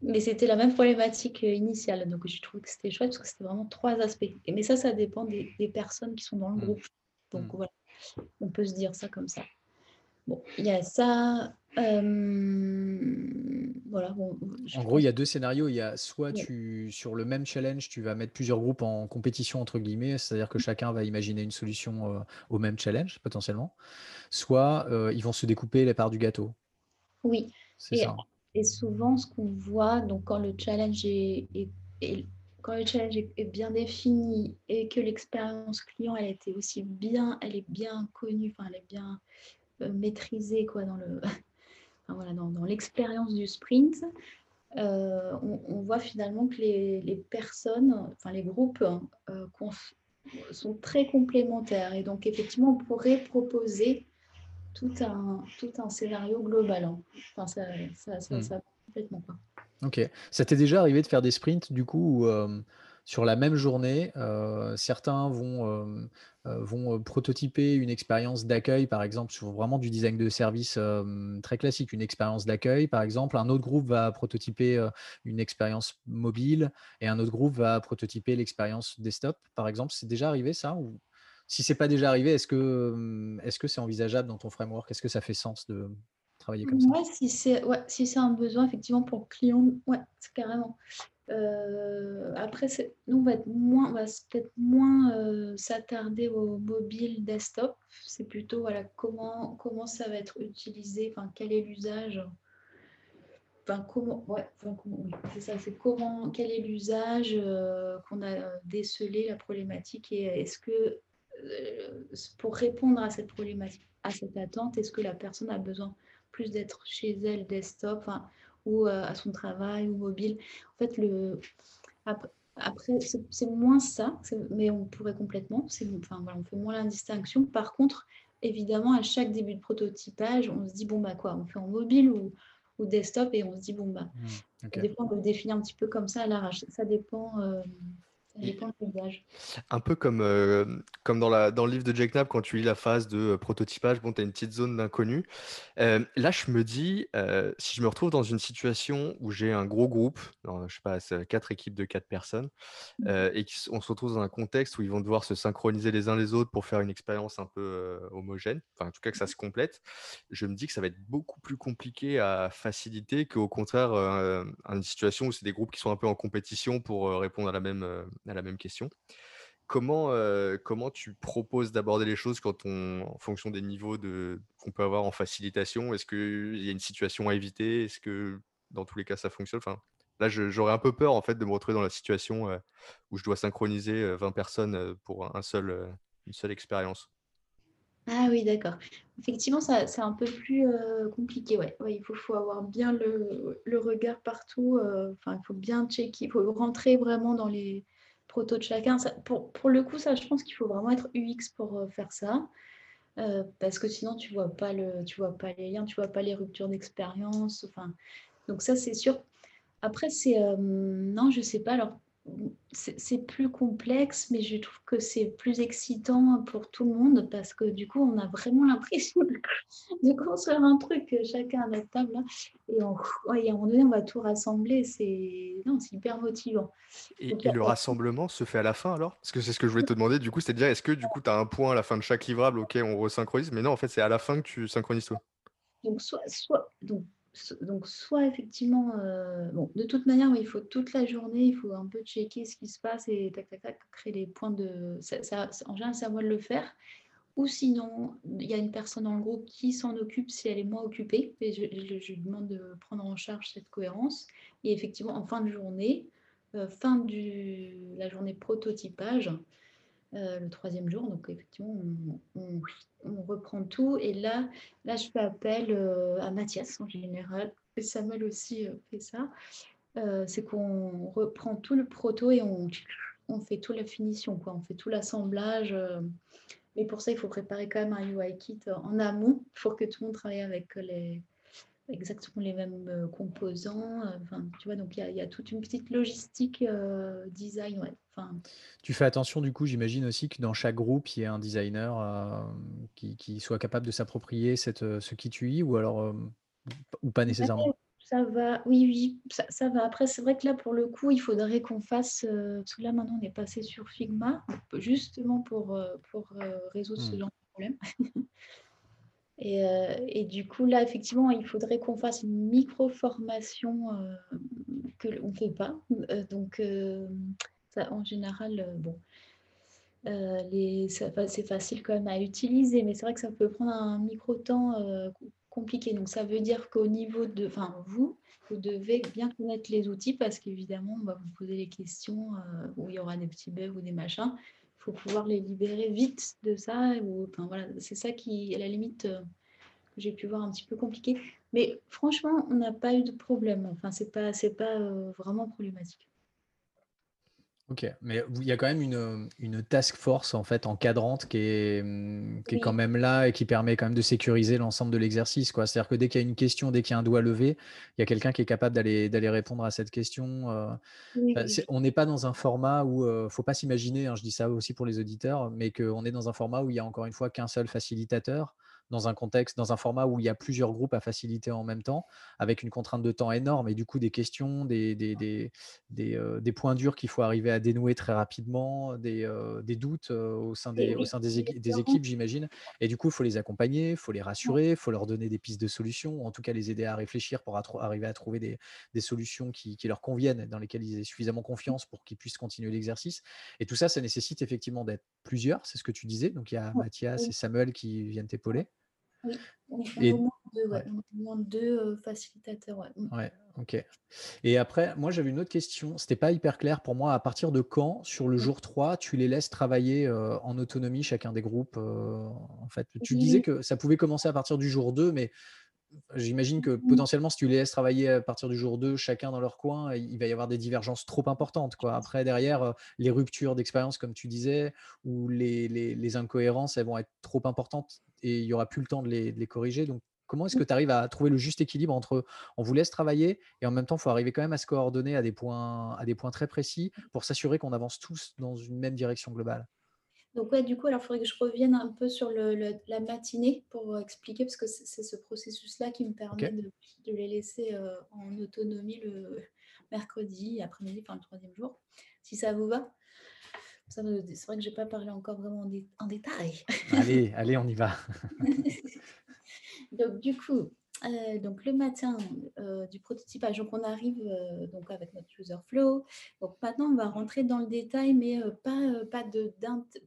Mais c'était la même problématique initiale. Donc, je trouve que c'était chouette parce que c'était vraiment trois aspects. Mais ça, ça dépend des, des, personnes qui sont dans le mmh. groupe. Donc, mmh. voilà, on peut se dire ça comme ça. Bon, il y a ça. Euh, voilà. en gros, il y a deux scénarios. Il y a soit tu, sur le même challenge, tu vas mettre plusieurs groupes en compétition entre guillemets, c'est-à-dire que chacun va imaginer une solution euh, au même challenge potentiellement. Soit euh, ils vont se découper les parts du gâteau. Oui. C'est ça. Et souvent, ce qu'on voit, donc quand le challenge est, quand le challenge est bien défini et que l'expérience client elle été aussi bien, elle est bien connue, enfin elle est bien euh, maîtrisé quoi, dans le voilà, dans, dans l'expérience du sprint, euh, on, voit finalement que les, les, personnes, enfin les groupes euh, sont très complémentaires. Et donc effectivement, on pourrait proposer tout un, tout un scénario global. Hein. Enfin, ça, ça, ça, ça complètement pas. Ok. Ça t'est déjà arrivé de faire des sprints du coup où, sur la même journée, certains vont euh, vont prototyper une expérience d'accueil, par exemple, sur vraiment du design de service très classique, une expérience d'accueil, par exemple. Un autre groupe va prototyper une expérience mobile et un autre groupe va prototyper l'expérience desktop, par exemple. C'est déjà arrivé ça ou si c'est pas déjà arrivé, est-ce que que c'est envisageable dans ton framework? Est-ce que ça fait sens de travailler comme ça? Si c'est un besoin, effectivement, pour le client, ouais, carrément. Euh, après, nous, on va être moins, on va peut-être moins euh, s'attarder au mobile desktop. C'est plutôt voilà, comment, comment ça va être utilisé, enfin, quel est l'usage. Enfin, comment, ouais, enfin, comment, c'est ça, c'est comment, quel est l'usage euh, qu'on a décelé la problématique et est-ce que pour répondre à cette problématique, à cette attente, est-ce que la personne a besoin plus d'être chez elle desktop, enfin, ou euh, à son travail ou mobile. En fait, le, après, c'est moins ça, mais on pourrait complètement, enfin, voilà, on fait moins la distinction. Par contre, évidemment, à chaque début de prototypage, on se dit, bon, bah quoi, on fait en mobile ou, ou desktop, et on se dit, bon, bah, mmh, des fois, on le définit un petit peu comme ça à l'arrache. Ça dépend. Euh, un peu comme, euh, comme dans, la, dans le livre de Jack Knapp, quand tu lis la phase de euh, prototypage, bon, tu as une petite zone d'inconnu. Euh, là, je me dis, si je me retrouve dans une situation où j'ai un gros groupe, je sais pas, quatre équipes de quatre personnes, mmh. et qu'on se retrouve dans un contexte où ils vont devoir se synchroniser les uns les autres pour faire une expérience un peu homogène, enfin en tout cas que ça se complète, je me dis que ça va être beaucoup plus compliqué à faciliter qu'au contraire, une situation où c'est des groupes qui sont un peu en compétition pour répondre à la même à la même question. Comment, comment tu proposes d'aborder les choses quand on, en fonction des niveaux de, qu'on peut avoir en facilitation? Est-ce qu'il y a une situation à éviter? Est-ce que dans tous les cas ça fonctionne? Enfin, Là, j'aurais un peu peur en fait de me retrouver dans la situation où je dois synchroniser 20 personnes pour un seul, une seule expérience. Ah oui, d'accord. Effectivement, ça, c'est un peu plus compliqué. Ouais. il faut, faut, avoir bien le, le regard partout. Il faut bien checker. Il faut rentrer vraiment dans les, proto de chacun. pour, pour, le coup, ça, je pense qu'il faut vraiment être UX pour euh, faire ça. Euh, parce que sinon, tu vois vois pas les liens, tu vois pas les ruptures d'expérience. Enfin, donc ça, c'est sûr. Après, c'est euh, non, je sais pas. Alors, c'est plus complexe, mais je trouve que c'est plus excitant pour tout le monde parce que du coup, on a vraiment l'impression de, construire un truc chacun à notre table. Hein, et, on, à un moment donné, on va tout rassembler. C'est hyper motivant. Et, le rassemblement se fait à la fin alors? Parce que c'est ce que je voulais te demander. Du coup, c'est-à-dire, est-ce que du coup, tu as un point à la fin de chaque livrable, ok, on resynchronise, mais non, en fait, c'est à la fin que tu synchronises tout. Donc, soit, soit, donc donc, soit effectivement, euh, bon, de toute manière, il faut toute la journée, il faut un peu checker ce qui se passe et tac, tac, tac, créer les points de. En général, c'est à moi de le faire. Ou sinon, il y a une personne dans le groupe qui s'en occupe si elle est moins occupée. Et je, lui demande de prendre en charge cette cohérence. Et effectivement, en fin de journée, euh, fin de la journée prototypage, euh, le troisième jour. Donc, effectivement, on, reprend tout. Et là, là je fais appel euh, à Mathias en général. Et Samuel aussi euh, fait ça. c'est qu'on reprend tout le proto et on, fait toute la finition. Quoi. On fait tout l'assemblage. mais pour ça, il faut préparer quand même un UI kit en amont pour que tout le monde travaille avec les, exactement les mêmes euh, composants. Euh, enfin, tu vois, donc il y, a toute une petite logistique euh, design. Ouais. Enfin, tu fais attention, du coup, j'imagine aussi que dans chaque groupe, il y ait un designer qui, qui, soit capable de s'approprier cette, ce qui tu ou alors ou pas nécessairement? Ça va, oui, oui, ça, ça va. Après, c'est vrai que là, pour le coup, il faudrait qu'on fasse, parce que là, maintenant, on est passé sur Figma, justement pour, pour résoudre ce mmh. genre de problème. Euh, et, du coup, là, effectivement, il faudrait qu'on fasse une micro-formation euh, que on ne fait pas. Euh, donc, en général, bon, c'est facile quand même à utiliser, mais c'est vrai que ça peut prendre un micro-temps compliqué. Donc, ça veut dire qu'au niveau de, enfin, vous, vous devez bien connaître les outils parce qu'évidemment, on va vous poser les questions où il y aura des petits bugs ou des machins faut pouvoir les libérer vite de ça. Ou, enfin, voilà, c'est ça qui, à la limite, euh, que j'ai pu voir un petit peu compliqué. Mais franchement, on n'a pas eu de problème. Enfin, c'est pas, c'est pas euh, vraiment problématique. Ok, mais il y a quand même une, une task force en fait encadrante qui est, est quand même là et qui permet quand même de sécuriser l'ensemble de l'exercice. quoi. C'est-à-dire que dès qu'il y a une question, dès qu'il y a un doigt levé, il y a quelqu'un qui est capable d'aller répondre à cette question. Euh. On n'est pas dans un format où, ne faut pas s'imaginer, hein, je dis ça aussi pour les auditeurs, mais qu'on est dans un format où il y a encore une fois qu'un seul facilitateur. Dans un contexte, dans un format où il y a plusieurs groupes à faciliter en même temps, avec une contrainte de temps énorme et du coup des questions, des, des, des, des, euh, des points durs qu'il faut arriver à dénouer très rapidement, des, euh, des doutes euh, au sein des, au sein des, des équipes, j'imagine. Et du coup, il faut les accompagner, il faut les rassurer, il faut leur donner des pistes de solutions, ou en tout cas les aider à réfléchir pour arriver à trouver des, des solutions qui, qui, leur conviennent, dans lesquelles ils aient suffisamment confiance pour qu'ils puissent continuer l'exercice. Et tout ça, ça nécessite effectivement d'être plusieurs, c'est ce que tu disais. Donc il y a Mathias et Samuel qui viennent t'épauler. Oui, on et... au moins deux, deux facilitateurs. Ouais. Mm. ouais. ok. Et après, moi j'avais une autre question. C'était pas hyper clair pour moi. À partir de quand, sur le jour 3, tu les laisses travailler euh, en autonomie chacun des groupes euh, En fait, tu disais que ça pouvait commencer à partir du jour 2, mais J'imagine que mmh. potentiellement, si tu les laisses travailler à partir du jour 2, chacun dans leur coin, il va y avoir des divergences trop importantes. Quoi. Après, derrière, euh, les ruptures d'expérience, comme tu disais, ou les, les, incohérences, elles vont être trop importantes et il n'y aura plus le temps de les, de les corriger. Donc, comment est-ce que mmh. tu arrives à trouver le juste équilibre entre on vous laisse travailler et en même temps, il faut arriver quand même à se coordonner à des points, à des points très précis pour s'assurer qu'on avance tous dans une même direction globale? Donc ouais, du coup, alors il faudrait que je revienne un peu sur le, la matinée pour expliquer, parce que c'est ce processus-là qui me permet de, les laisser euh, en autonomie le mercredi après-midi, enfin le troisième jour, si ça vous va. C'est vrai que je n'ai pas parlé encore vraiment en, détail. Allez, allez, on y va. donc du coup, euh, donc le matin euh, du prototypage, donc on arrive euh, donc avec notre user flow. Donc maintenant on va rentrer dans le détail, mais pas pas de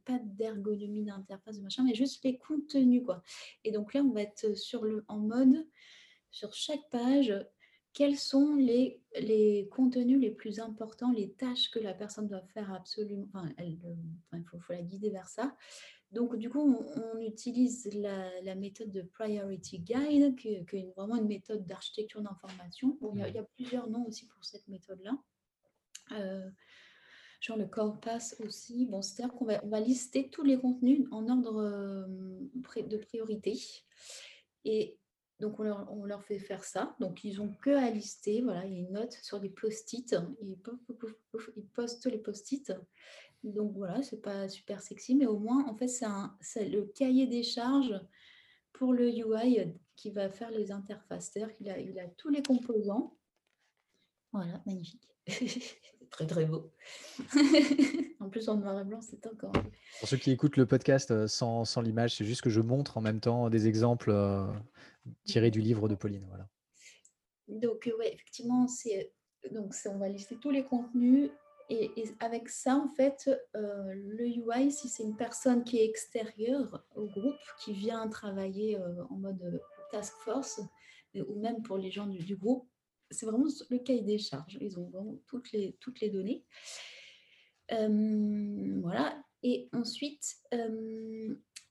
pas d'ergonomie d'interface de machin, mais juste les contenus quoi. Et donc là on va être sur le en mode sur chaque page quels sont les, les contenus les plus importants, les tâches que la personne doit faire absolument, enfin, il faut, la guider vers ça. Donc, du coup, on, utilise la, méthode de Priority Guide, qui, est vraiment une méthode d'architecture d'information. il, y a plusieurs noms aussi pour cette méthode-là. Euh, genre le Core Pass aussi. Bon, C'est-à-dire qu'on va, on va lister tous les contenus en ordre euh, de priorité. Et donc, on leur, on leur, fait faire ça. Donc, ils n'ont que à lister. Voilà, il y a une note sur des post-it. Ils, ils postent les post-it. Donc voilà, c'est pas super sexy, mais au moins, en fait, c'est le cahier des charges pour le UI qui va faire les interfaces. C'est-à-dire qu'il a, il a tous les composants. Voilà, magnifique. très très beau. en plus, en noir et blanc, c'est encore. Pour ceux qui écoutent le podcast euh, sans, sans l'image, c'est juste que je montre en même temps des exemples euh, tirés du livre de Pauline. Voilà. Donc, euh, ouais, effectivement, c'est donc on va lister tous les contenus et, avec ça, en fait, euh, le UI, si c'est une personne qui est extérieure au groupe, qui vient travailler euh, en mode euh, task force, ou même pour les gens du, groupe, c'est vraiment le cahier des charges. Ils ont vraiment toutes les, toutes les données. voilà. Et ensuite,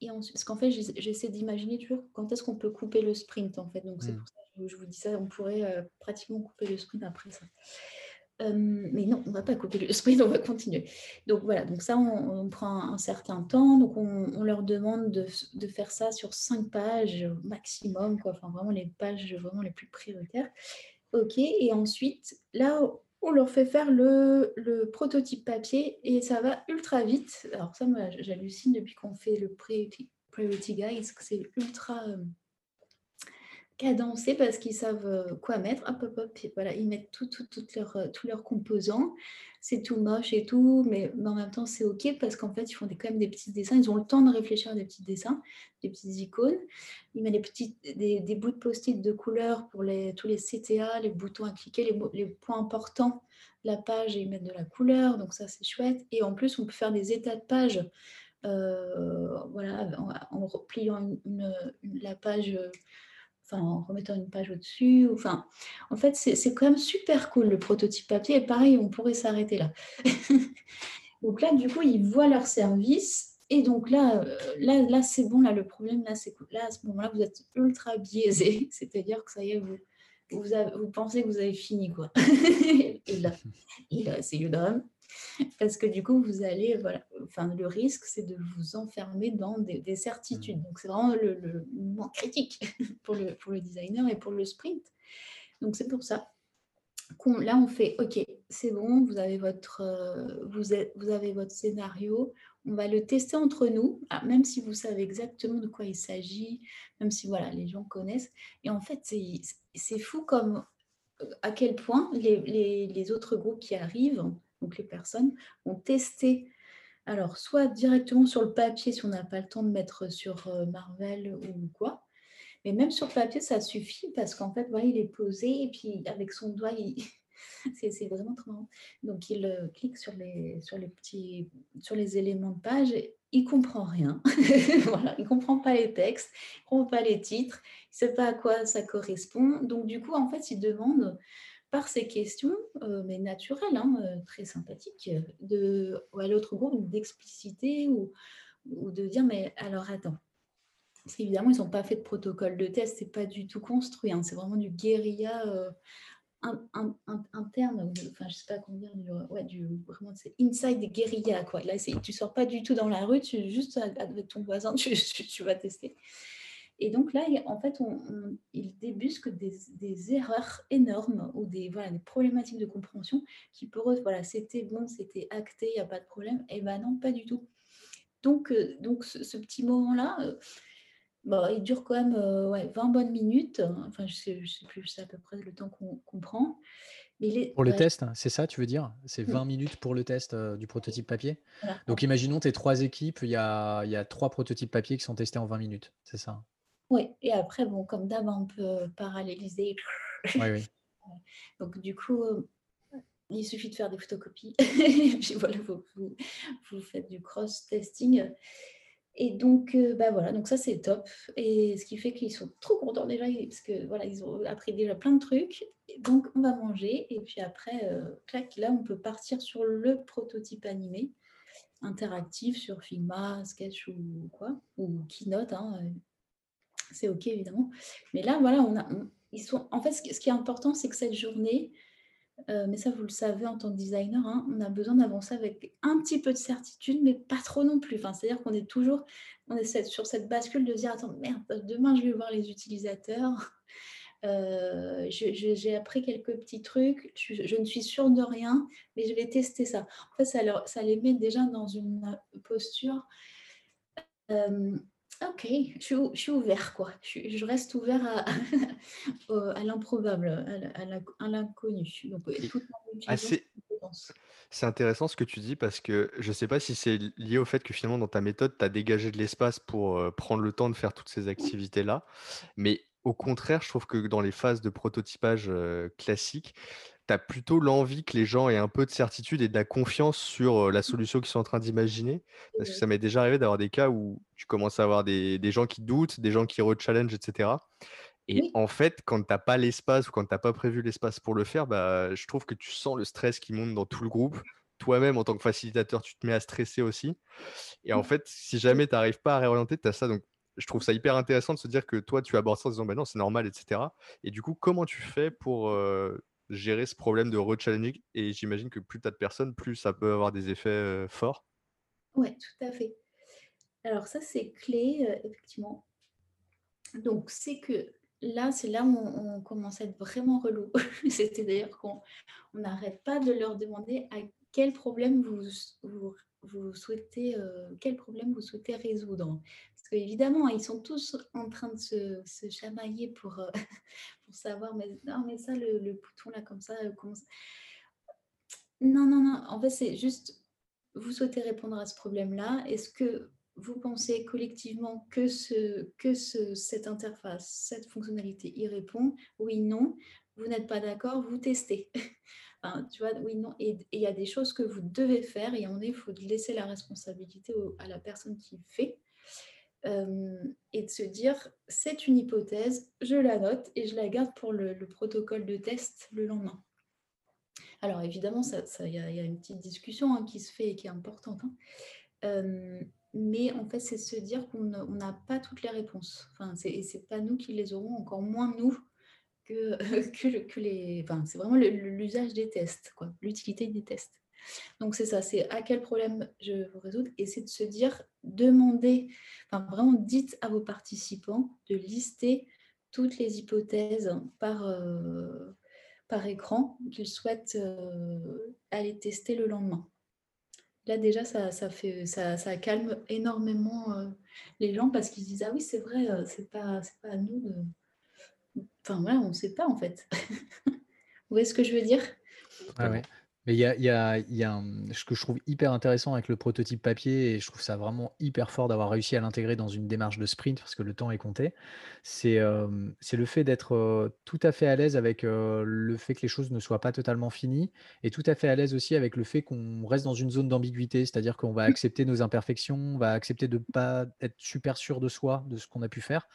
et ensuite parce qu'en fait, j'essaie d'imaginer toujours quand est-ce qu'on peut couper le sprint, en fait. Donc, c'est mmh. pour ça que je vous dis ça. On pourrait pratiquement couper le sprint après ça mais non, on ne va pas couper le sprint, on va continuer. Donc voilà, donc ça, on, prend un certain temps. Donc on, leur demande de, faire ça sur cinq pages maximum, quoi. Enfin, vraiment les pages vraiment les plus prioritaires. OK, et ensuite, là, on leur fait faire le, le prototype papier et ça va ultra vite. Alors ça, moi, j'hallucine depuis qu'on fait le Priority, Guide, c'est ultra cadencé parce qu'ils savent euh, quoi mettre. Hop, hop, hop. voilà, ils mettent tout, tout, leurs, euh, tous leurs composants. C'est tout moche et tout, mais, en même temps, c'est OK parce qu'en fait, ils font des, quand même des petits dessins. Ils ont le temps de réfléchir à des petits dessins, des petites icônes. Ils mettent des, petits, des, bouts de post-it de couleur pour les, tous les CTA, les boutons à cliquer, les, les points importants de la page et ils mettent de la couleur. Donc, ça, c'est chouette. Et en plus, on peut faire des états de page. Euh, voilà, en, repliant la page en remettant une page au-dessus. Enfin, en fait, c'est quand même super cool le prototype papier. Et pareil, on pourrait s'arrêter là. donc là, du coup, ils voient leur service. Et donc là, euh, là, là c'est bon. Là, le problème, là, c'est là, à ce moment-là, vous êtes ultra biaisé. C'est-à-dire que ça y est, vous, vous, pensez que vous avez fini. quoi. et là, là c'est le drame. Parce que du coup, vous allez, voilà, enfin, le risque, c'est de vous enfermer dans des, certitudes. Mmh. Donc, c'est vraiment le, moment critique pour le, pour le designer et pour le sprint. Donc, c'est pour ça qu'on, là, on fait, OK, c'est bon, vous avez votre, euh, vous, êtes, vous avez votre scénario, on va le tester entre nous, ah, même si vous savez exactement de quoi il s'agit, même si voilà, les gens connaissent. Et en fait, c'est fou comme euh, à quel point les, les, autres groupes qui arrivent, donc les personnes, ont testé, alors soit directement sur le papier si on n'a pas le temps de mettre sur euh, Marvel ou quoi, mais même sur papier, ça suffit parce qu'en fait, voilà, il est posé et puis avec son doigt, c'est vraiment trop marrant. Donc, il euh, clique sur les, sur les petits, sur les éléments de page. Il comprend rien. voilà, il comprend pas les textes, il comprend pas les titres, il sait pas à quoi ça correspond. Donc, du coup, en fait, il demande par ces questions, euh, mais naturelles, hein, euh, très sympathiques, de, à l'autre groupe d'expliciter ou, de dire, mais alors attends, parce qu'évidemment, ils n'ont pas fait de protocole de test, c'est pas du tout construit, hein, c'est vraiment du guérilla interne, enfin je sais pas dire, du, ouais, du vraiment c'est inside des guérillas quoi. Là tu sors pas du tout dans la rue, tu juste avec ton voisin tu, vas tester. Et donc là, en fait, on, il débusque des, des, erreurs énormes ou des, voilà, des problématiques de compréhension qui pour eux, voilà, c'était bon, c'était acté, il n'y a pas de problème. Et ben non, pas du tout. Donc, euh, donc ce, petit moment-là, euh, Bon, il dure quand même euh, ouais, 20 bonnes minutes. Enfin, je sais, sais plus, c'est à peu près le temps qu'on prend. Mais pour le test, c'est ça, tu veux dire? C'est 20 mmh. minutes pour le test euh, du prototype papier? Donc, imaginons tes trois équipes, il y a, il y a trois prototypes papier qui sont testés en 20 minutes, c'est ça? Oui, et après, bon, comme d'hab, on peut paralléliser. Oui, oui. Donc, du coup, euh, il suffit de faire des photocopies. et puis voilà, vous, vous, vous faites du cross-testing. Et donc, euh, bah voilà, donc ça c'est top. Et ce qui fait qu'ils sont trop contents déjà, parce que voilà, ils ont appris déjà plein de trucs. donc, on va manger. Et puis après, euh, clac, là, on peut partir sur le prototype animé interactif sur Figma, Sketch ou quoi, ou Keynote. Hein, c'est OK évidemment. Mais là, voilà, ils. En fait, ce qui est important, c'est que cette journée, euh, mais ça, vous le savez en tant que designer, hein, on a besoin d'avancer avec un petit peu de certitude, mais pas trop non plus. Enfin, C'est-à-dire qu'on est toujours on est sur cette bascule de dire Attends, merde, demain je vais voir les utilisateurs. Euh, j'ai appris quelques petits trucs, je, ne suis sûre de rien, mais je vais tester ça. En fait, ça, ça les met déjà dans une posture. Euh, Ok, je suis, ouvert, quoi. Je, reste ouvert à, à l'improbable, à l'inconnu. Donc, C'est intéressant ce que tu dis parce que je ne sais pas si c'est lié au fait que finalement dans ta méthode, tu as dégagé de l'espace pour euh, prendre le temps de faire toutes ces activités-là. Mais au contraire, je trouve que dans les phases de prototypage euh, classiques, tu as plutôt l'envie que les gens aient un peu de certitude et de la confiance sur la solution qu'ils sont en train d'imaginer? Parce que ça m'est déjà arrivé d'avoir des cas où tu commences à avoir des, gens qui doutent, des gens qui re-challenge, etc. Et en fait, quand tu n'as pas l'espace ou quand tu n'as pas prévu l'espace pour le faire, bah, je trouve que tu sens le stress qui monte dans tout le groupe. Toi-même, en tant que facilitateur, tu te mets à stresser aussi. Et en fait, si jamais tu n'arrives pas à réorienter, tu as ça. Donc, je trouve ça hyper intéressant de se dire que toi, tu abordes ça en disant, bah non, c'est normal, etc. Et du coup, comment tu fais pour gérer ce problème de re-challenging Et j'imagine que plus tu as de personnes, plus ça peut avoir des effets forts. Oui, tout à fait. Alors ça, c'est clé, effectivement. Donc, c'est que là, c'est là où on, commence à être vraiment relou. C'était d'ailleurs qu'on n'arrête pas de leur demander à quel problème vous, vous, souhaitez, quel problème vous souhaitez résoudre. Parce qu'évidemment, ils sont tous en train de se, chamailler pour, euh, pour savoir, mais non, mais ça, le, bouton là, comme ça, euh, comment Non, non, non. En fait, c'est juste, vous souhaitez répondre à ce problème-là. Est-ce que vous pensez collectivement que, ce, que ce, cette interface, cette fonctionnalité y répond? Oui, non. Vous n'êtes pas d'accord, vous testez. tu vois, oui, non. Et il y a des choses que vous devez faire et en est, il faut laisser la responsabilité à la personne qui fait. Euh, et de se dire, c'est une hypothèse, je la note et je la garde pour le, protocole de test le lendemain. Alors évidemment, il ça, y, a une petite discussion hein, qui se fait et qui est importante. Hein. Euh, mais en fait, c'est se dire qu'on n'a pas toutes les réponses. Enfin, et ce n'est pas nous qui les aurons, encore moins nous que, que, les... Enfin, c'est vraiment l'usage des tests, l'utilité des tests. Donc c'est ça, c'est à quel problème je vous résoudre et c'est de se dire, demandez, enfin vraiment dites à vos participants de lister toutes les hypothèses par, euh, par écran qu'ils souhaitent euh, aller tester le lendemain. là déjà, ça, ça fait, ça, calme énormément euh, les gens parce qu'ils se disent, ah oui, c'est vrai, euh, c'est pas, pas à nous de... Enfin, voilà, on ne sait pas en fait. Vous voyez ce que je veux dire? Ah ouais. Mais il y a, y a- y a ce que je trouve hyper intéressant avec le prototype papier, et je trouve ça vraiment hyper fort d'avoir réussi à l'intégrer dans une démarche de sprint, parce que le temps est compté, c'est euh, le fait d'être euh, tout à fait à l'aise avec euh, le fait que les choses ne soient pas totalement finies, et tout à fait à l'aise aussi avec le fait qu'on reste dans une zone d'ambiguïté, c'est-à-dire qu'on va accepter nos imperfections, on va accepter de ne pas être super sûr de soi, de ce qu'on a pu faire,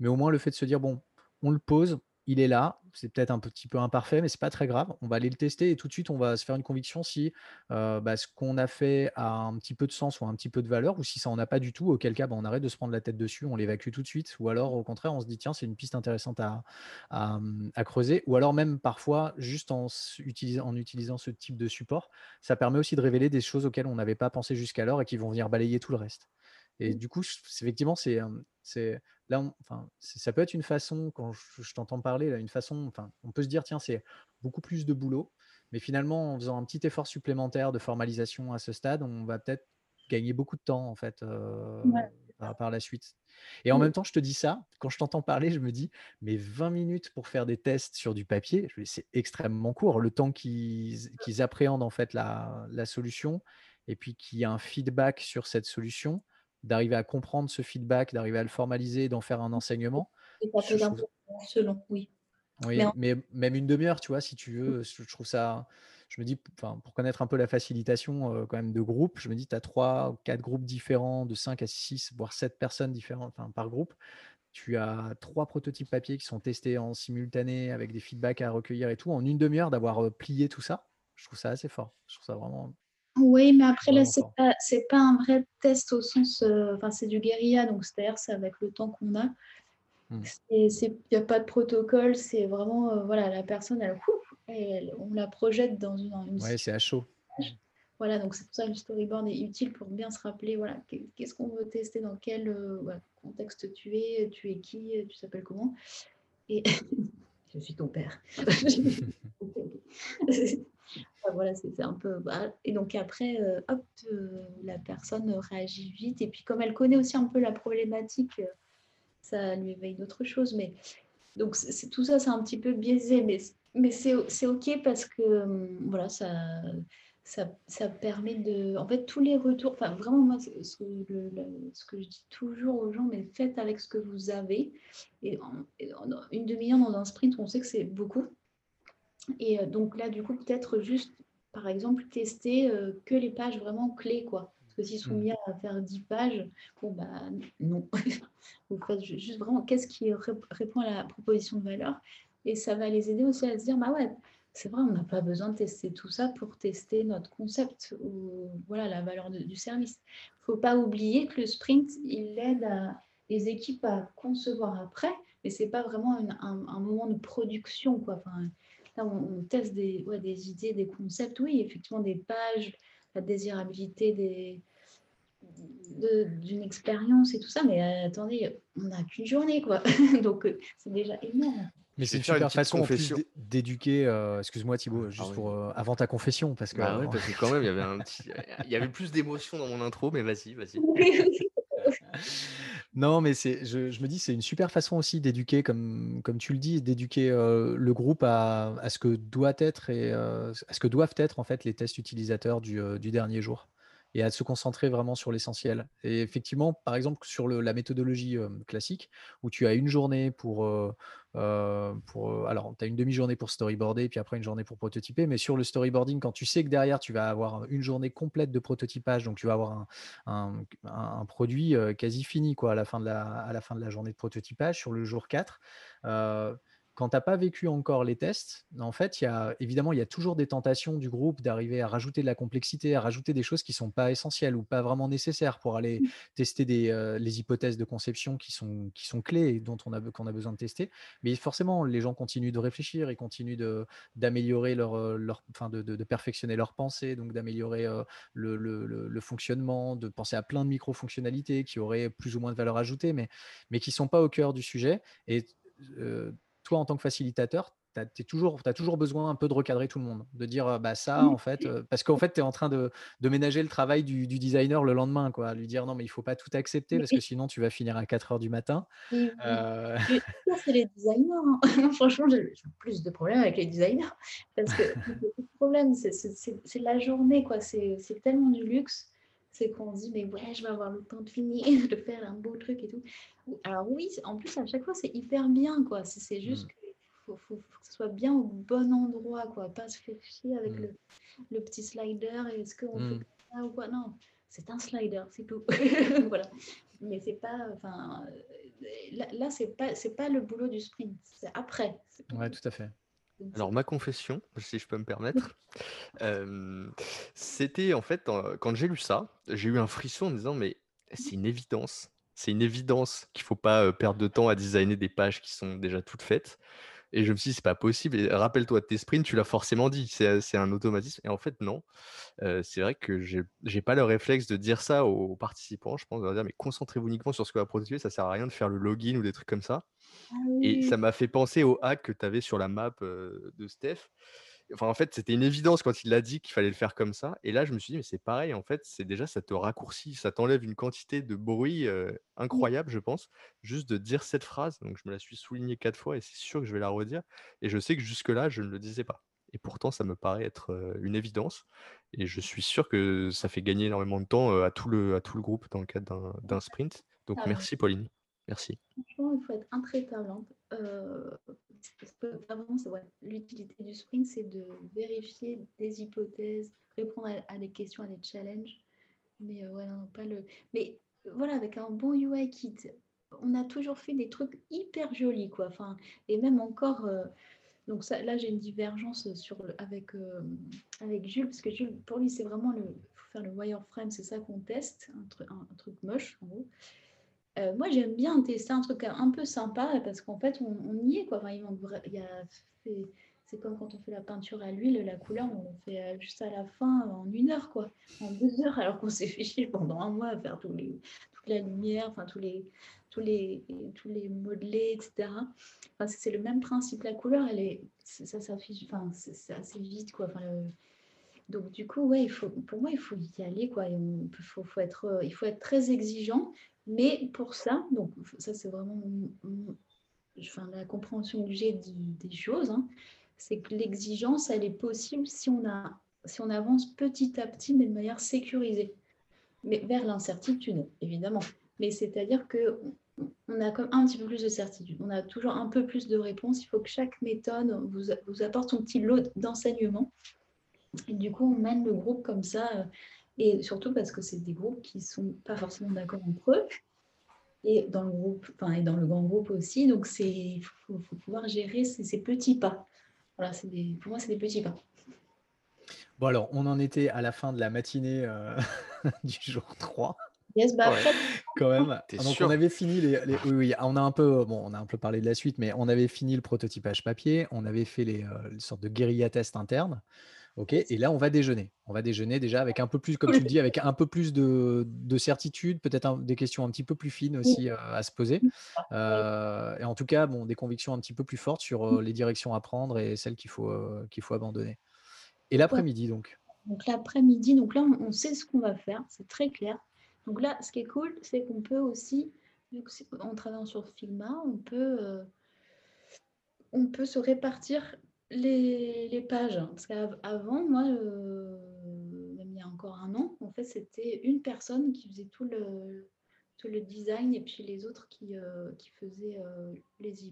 mais au moins le fait de se dire, bon, on le pose, il est là, c'est peut-être un petit peu imparfait, mais c'est pas très grave. On va aller le tester et tout de suite, on va se faire une conviction si bah, ce qu'on a fait a un petit peu de sens ou un petit peu de valeur, ou si ça en a pas du tout, auquel cas bah, on arrête de se prendre la tête dessus, on l'évacue tout de suite, ou alors au contraire, on se dit tiens, c'est une piste intéressante à, à creuser, ou alors même parfois, juste en utilisant ce type de support, ça permet aussi de révéler des choses auxquelles on n'avait pas pensé jusqu'alors et qui vont venir balayer tout le reste. Et du coup, je- effectivement, c'est, euh, c'est là, on- enfin, ça peut être une façon, quand je, je t'entends parler, là, une façon, enfin, on peut se dire, tiens, c'est beaucoup plus de boulot, mais finalement, en faisant un petit effort supplémentaire de formalisation à ce stade, on va peut-être gagner beaucoup de temps, en fait, euh, Ouais. par, par la suite. Et en Oui. même temps, je te dis ça, quand je t'entends parler, je me dis, mais 20 minutes pour faire des tests sur du papier, c'est extrêmement court, le temps qu'ils qu'ils appréhendent, en fait, la, la solution, et puis qu'il y a un feedback sur cette solution d'arriver à comprendre ce feedback, d'arriver à le formaliser, d'en faire un enseignement. Et ça trouve, selon, oui. oui, Mais en- mais même une demi-heure, tu vois, si tu veux, je trouve ça. Je me dis, enfin, pour connaître un peu la facilitation euh, quand même de groupe, je me dis, tu as trois ou quatre groupes différents, de 5 à 6, voire 7 personnes différentes enfin, par groupe. Tu as trois prototypes papier qui sont testés en simultané avec des feedbacks à recueillir et tout. En une demi-heure, d'avoir euh, plié tout ça, je trouve ça assez fort. Je trouve ça vraiment, Oui, mais après, là, c'est pas, pas un vrai test au sens. euh, Enfin, c'est du guérilla, donc c'est-à-dire, c'est avec le temps qu'on a. Il n'y a pas de protocole, c'est vraiment, euh, voilà, la personne, elle, ouf, elle- on la projette dans une, une Ouais, c'est à chaud. Voilà, donc c'est pour ça que le storyboard est utile pour bien se rappeler, voilà, qu'est- qu'est-ce qu'on veut tester, dans quel euh, voilà, contexte tu es, tu es qui, tu t'appelles comment. Et je suis ton père. Voilà, c'est un peu. bah, et donc après, euh, hop, euh, la personne réagit vite. Et puis comme elle connaît aussi un peu la problématique, euh, ça lui éveille d'autres choses. Mais donc c'est tout ça, c'est un petit peu biaisé, mais, mais c'est ok parce que hum, voilà, ça, ça, ça permet de. En fait, tous les retours, enfin vraiment, moi, ce que, ce que je dis toujours aux gens, mais faites avec ce que vous avez. Et en- une demi-heure dans un sprint, on sait que c'est beaucoup. Et euh, donc là, du coup, peut-être juste, par exemple, tester euh, que les pages vraiment clés, quoi. Parce que s'ils sont Hmm. mis à faire 10 pages, bon, bah non. Vous faites ju- juste vraiment qu'est-ce qui ré- répond à la proposition de valeur? Et ça va les aider aussi à se dire, bah ouais, c'est vrai, on n'a pas besoin de tester tout ça pour tester notre concept ou voilà, la valeur de- du service. Il ne faut pas oublier que le sprint, il aide à- les équipes à concevoir après, mais ce n'est pas vraiment une- un, un moment de production, quoi. Enfin, Là, on, on teste des, ouais, des idées, des concepts, oui, effectivement, des pages, la désirabilité des, de- d'une expérience et tout ça, mais euh, attendez, on n'a qu'une journée, quoi. Donc, euh, c'est déjà énorme. Mais c'est une super façon en plus d'éduquer. euh, Excuse-moi Thibaut, juste oui. pour euh, avant ta confession, parce que Bah ouais, parce que quand même, il y avait un petit, il y avait plus d'émotion dans mon intro, mais vas-y, vas-y. non, mais c'est, je, me dis, c'est une super façon aussi d'éduquer, comme, comme tu le dis, d'éduquer le groupe à, ce que doit être et à ce que doivent être en fait les tests utilisateurs du dernier jour et à se concentrer vraiment sur l'essentiel. Et effectivement, par exemple, sur le- la méthodologie euh, classique, où tu as une journée pour, euh, euh, alors, tu as une demi-journée pour storyboarder, puis après une journée pour prototyper, mais sur le storyboarding, quand tu sais que derrière, tu vas avoir une journée complète de prototypage, donc tu vas avoir un, produit quasi fini quoi, à, la fin de la, à la fin de la journée de prototypage, sur le jour 4. Quand tu n'as pas vécu encore les tests, en fait, il y a, évidemment, il y a toujours des tentations du groupe d'arriver à rajouter de la complexité, à rajouter des choses qui ne sont pas essentielles ou pas vraiment nécessaires pour aller tester des, euh, les hypothèses de conception qui sont, qui sont clés et dont on a, qu'on a besoin de tester. Mais forcément, les gens continuent de réfléchir, ils continuent de, d'améliorer leur, euh, leur, enfin de, de, de perfectionner leur pensée, donc d'améliorer euh, le, le, le, le fonctionnement, de penser à plein de micro-fonctionnalités qui auraient plus ou moins de valeur ajoutée, mais, mais qui ne sont pas au cœur du sujet. Et euh, toi, en tant que facilitateur, as, toujours, as toujours besoin un peu de recadrer tout le monde, de dire bah ça en fait, parce qu'en fait tu es en train de, de, ménager le travail du, designer le lendemain, quoi, lui dire non mais il faut pas tout accepter parce que sinon tu vas finir à 4 heures du matin. Euh... C'est les designers, hein. franchement j'ai plus de problèmes avec les designers parce que le problème c'est la journée, quoi, c'est tellement du luxe c'est qu'on dit mais ouais je vais avoir le temps de finir de faire un beau truc et tout. Alors oui en plus à chaque fois c'est hyper bien quoi. C'est juste mmh. qu'il faut, faut, que ce soit bien au bon endroit quoi. Pas se faire chier avec mmh. le, le, petit slider est-ce qu'on mmh. fait ça ou quoi. Non c'est un slider c'est tout. Voilà. Mais c'est pas enfin là, là c'est pas c'est pas le boulot du sprint c'est après. Ouais tout à fait alors ma confession, si je peux me permettre, c'était en fait, quand j'ai lu ça, j'ai eu un frisson en me disant: «Mais c'est une évidence, c'est une évidence qu'il faut pas, perdre de temps à designer des pages qui sont déjà toutes faites». Et je me suis dit: «C'est pas possible» et rappelle-toi de tes sprints, tu l'as forcément dit, c'est, un automatisme et en fait non. c'est vrai que j'ai j'ai pas le réflexe de dire ça aux participants, je pense, de leur dire: «Mais concentrez-vous uniquement sur ce que va prototyper, ça sert à rien de faire le login ou des trucs comme ça». Ah et ça m'a fait penser au hack que tu avais sur la map de Steph. Enfin, en fait, c'était une évidence quand il l'a dit qu'il fallait le faire comme ça. Et là, je me suis dit, mais c'est pareil, en fait, c'est déjà, ça te raccourcit, ça t'enlève une quantité de bruit incroyable, je pense, juste de dire cette phrase. Donc, je me la suis soulignée quatre fois et c'est sûr que je vais la redire. Et je sais que jusque-là, je ne le disais pas. Et pourtant, ça me paraît être une évidence. Et je suis sûr que ça fait gagner énormément de temps à tout le, à tout le groupe dans le cadre d'un sprint. Donc, ah merci, Pauline. Merci. Franchement, il faut être intraitable. Hein. Euh, l'utilité du sprint, c'est de vérifier des hypothèses, répondre à, des questions, à des challenges. Mais euh, pas le. Mais voilà, avec un bon UI kit, on a toujours fait des trucs hyper jolis, quoi. Enfin, et même encore. Euh, donc là, j'ai une divergence sur avec, avec Jules, parce que Jules, pour lui, c'est vraiment le. faire le wireframe, c'est ça qu'on teste, un, un, truc moche, en gros. Euh, moi, j'aime bien tester un truc un peu sympa parce qu'en fait, on, y est. Quoi. c'est comme quand on fait la peinture à l'huile, la couleur, on le fait euh, juste à la fin en une heure, quoi, en deux heures, alors qu'on s'est fait pendant un mois à faire tous les, toute la lumière, enfin tous les, tous les, tous les modelés, etc. Enfin, c'est le même principe. La couleur, elle est, ça s'affiche, enfin, c'est assez vite, quoi. Enfin, donc du coup, ouais, il faut, pour moi, il faut y aller, quoi. Il faut, être, euh, il faut être très exigeant mais pour ça, donc ça c'est vraiment enfin, la compréhension que j'ai des choses, hein, c'est que l'exigence, elle est possible si on, a, si on avance petit à petit, mais de manière sécurisée. Mais vers l'incertitude, évidemment. Mais c'est-à-dire que on a comme un petit peu plus de certitude. On a toujours un peu plus de réponses. Il faut que chaque méthode vous, vous apporte son petit lot d'enseignement. Et du coup, on mène le groupe comme ça euh, et surtout parce que c'est des groupes qui ne sont pas forcément d'accord entre eux. Et dans le groupe, enfin, et dans le grand groupe aussi. Donc, il faut, pouvoir gérer ces, petits pas. Voilà, des, pour moi, c'est des petits pas. Bon, alors, on en était à la fin de la matinée euh, du jour 3. Yes, bah, quand même. Donc on avait fini les, oui, oui, on a un peu bon, on a un peu parlé de la suite, mais on avait fini le prototypage papier, on avait fait les, euh, sortes de guérilla tests internes. Ok, et là on va déjeuner. On va déjeuner déjà avec un peu plus, comme tu le dis, avec un peu plus de, certitude, peut-être des questions un petit peu plus fines aussi euh, à se poser. Euh, et en tout cas, bon, des convictions un petit peu plus fortes sur euh, les directions à prendre et celles qu'il faut, qu'il faut abandonner. Et l'après-midi donc? Donc l'après-midi, donc là on, sait ce qu'on va faire, c'est très clair. Donc là, ce qui est cool, c'est qu'on peut aussi, en travaillant sur Figma, on peut, on peut se répartir les, pages, parce qu'avant, moi, euh, même il y a encore un an, en fait, c'était une personne qui faisait tout le, tout le design et puis les autres qui, euh, qui faisaient euh, les,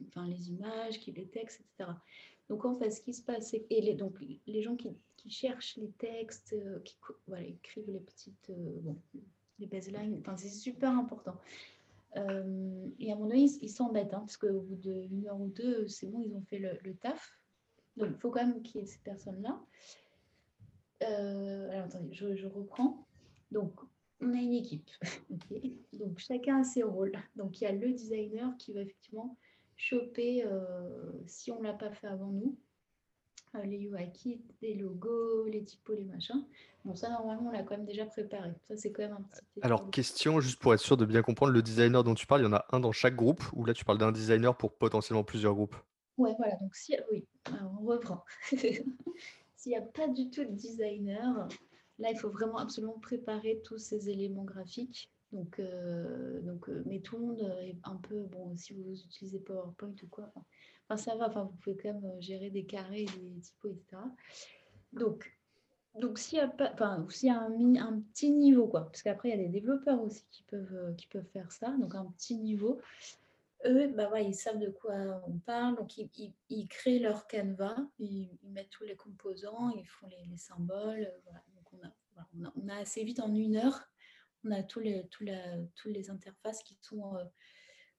images, qui les textes, etc. Donc, en fait, ce qui se passe, et les, donc, les gens qui, qui cherchent les textes, qui écrivent les petites, bon, les baselines, c'est super important. et à moment donné, ils s'embêtent, hein, parce qu'au bout d'une heure ou deux, c'est bon, ils ont fait le taf. Il faut quand même qu'il y ait ces personnes-là. Euh, alors, attendez, je, reprends. Donc, on a une équipe. Donc, chacun a ses rôles. Donc, il y a le designer qui va effectivement choper, euh, si on ne l'a pas fait avant nous, euh, les UI kits, les logos, les typos, les machins. Bon, ça, normalement, on l'a quand même déjà préparé. Ça, c'est quand même un petit. Alors, question, juste pour être sûr de bien comprendre, le designer dont tu parles, il y en a un dans chaque groupe ou là, tu parles d'un designer pour potentiellement plusieurs groupes? Ouais, voilà. Donc, si, oui, on reprend. S'il n'y a pas du tout de designer, là, il faut vraiment absolument préparer tous ces éléments graphiques. Donc, euh, donc euh, mais tout le monde est un peu, bon, si vous utilisez PowerPoint ou quoi, enfin, ça va, enfin, vous pouvez quand même euh, gérer des carrés, des typos, etc. Donc, donc s'il y a, pas, enfin, s'il y a un, un, petit niveau, quoi, parce qu'après, il y a des développeurs aussi qui peuvent, qui peuvent faire ça, donc un petit niveau, eux, bah ouais, ils savent de quoi on parle, donc ils, créent leur canevas, ils, mettent tous les composants, ils font les, symboles, donc on a, assez vite en une heure on a tous les, toutes les interfaces qui sont, euh,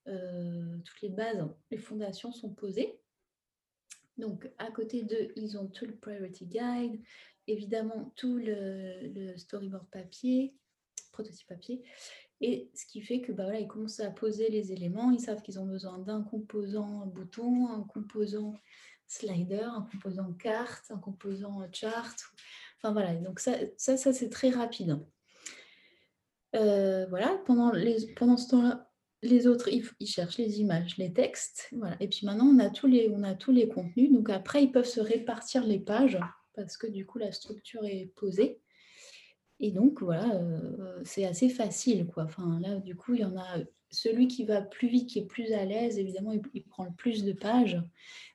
euh, toutes les bases, les fondations sont posées. Donc, à côté d'eux, ils ont tout le Priority Guide, évidemment tout le, storyboard papier, prototype papier, et ce qui fait que bah voilà, ils commencent à poser les éléments, ils savent qu'ils ont besoin d'un composant bouton, un composant slider, un composant carte, un composant chart. Enfin voilà, donc ça, ça, ça c'est très rapide. Euh, voilà, pendant, pendant ce temps-là, les autres, ils, cherchent les images, les textes. Voilà. Et puis maintenant, on a, tous les, on a tous les contenus. Donc après, ils peuvent se répartir les pages parce que du coup, la structure est posée. Et donc, voilà, euh, c'est assez facile. Quoi. Enfin, là, du coup, il y en a celui qui va plus vite, qui est plus à l'aise, évidemment, il, prend le plus de pages.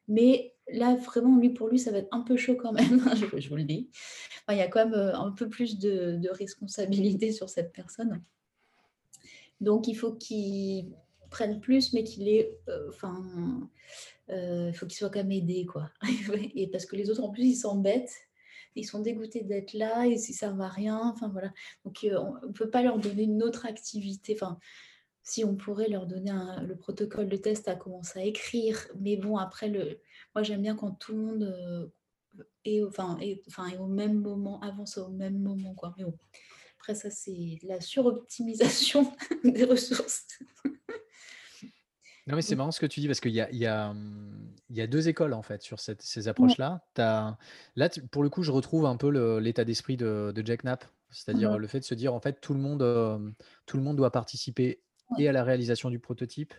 Mais là, vraiment, lui, pour lui, ça va être un peu chaud quand même, je, vous le dis. il y a quand même euh, un peu plus de, responsabilité sur cette personne. Donc, il faut qu'il prenne plus, mais qu'il est... Euh, enfin, euh, il faut qu'il soit quand même aidé, quoi. Et parce que les autres, en plus, ils s'embêtent ils sont dégoûtés d'être là et si ça ne va rien. Enfin voilà. Donc on ne peut pas leur donner une autre activité. Enfin, si on pourrait leur donner le protocole de test à commencer à écrire. Mais bon, après, le, moi j'aime bien quand tout le monde euh, est, enfin, est, enfin, au même moment, avance au même moment. Quoi. Mais après ça, c'est la suroptimisation des ressources. Non, mais c'est marrant ce que tu dis parce qu'il y a, il y, a, y a deux écoles en fait sur cette, ces approches-là. Là, pour le coup, je retrouve un peu l'état d'esprit de, Jack Knapp, c'est-à-dire le fait de se dire en fait tout le monde, euh, tout le monde doit participer et à la réalisation du prototype.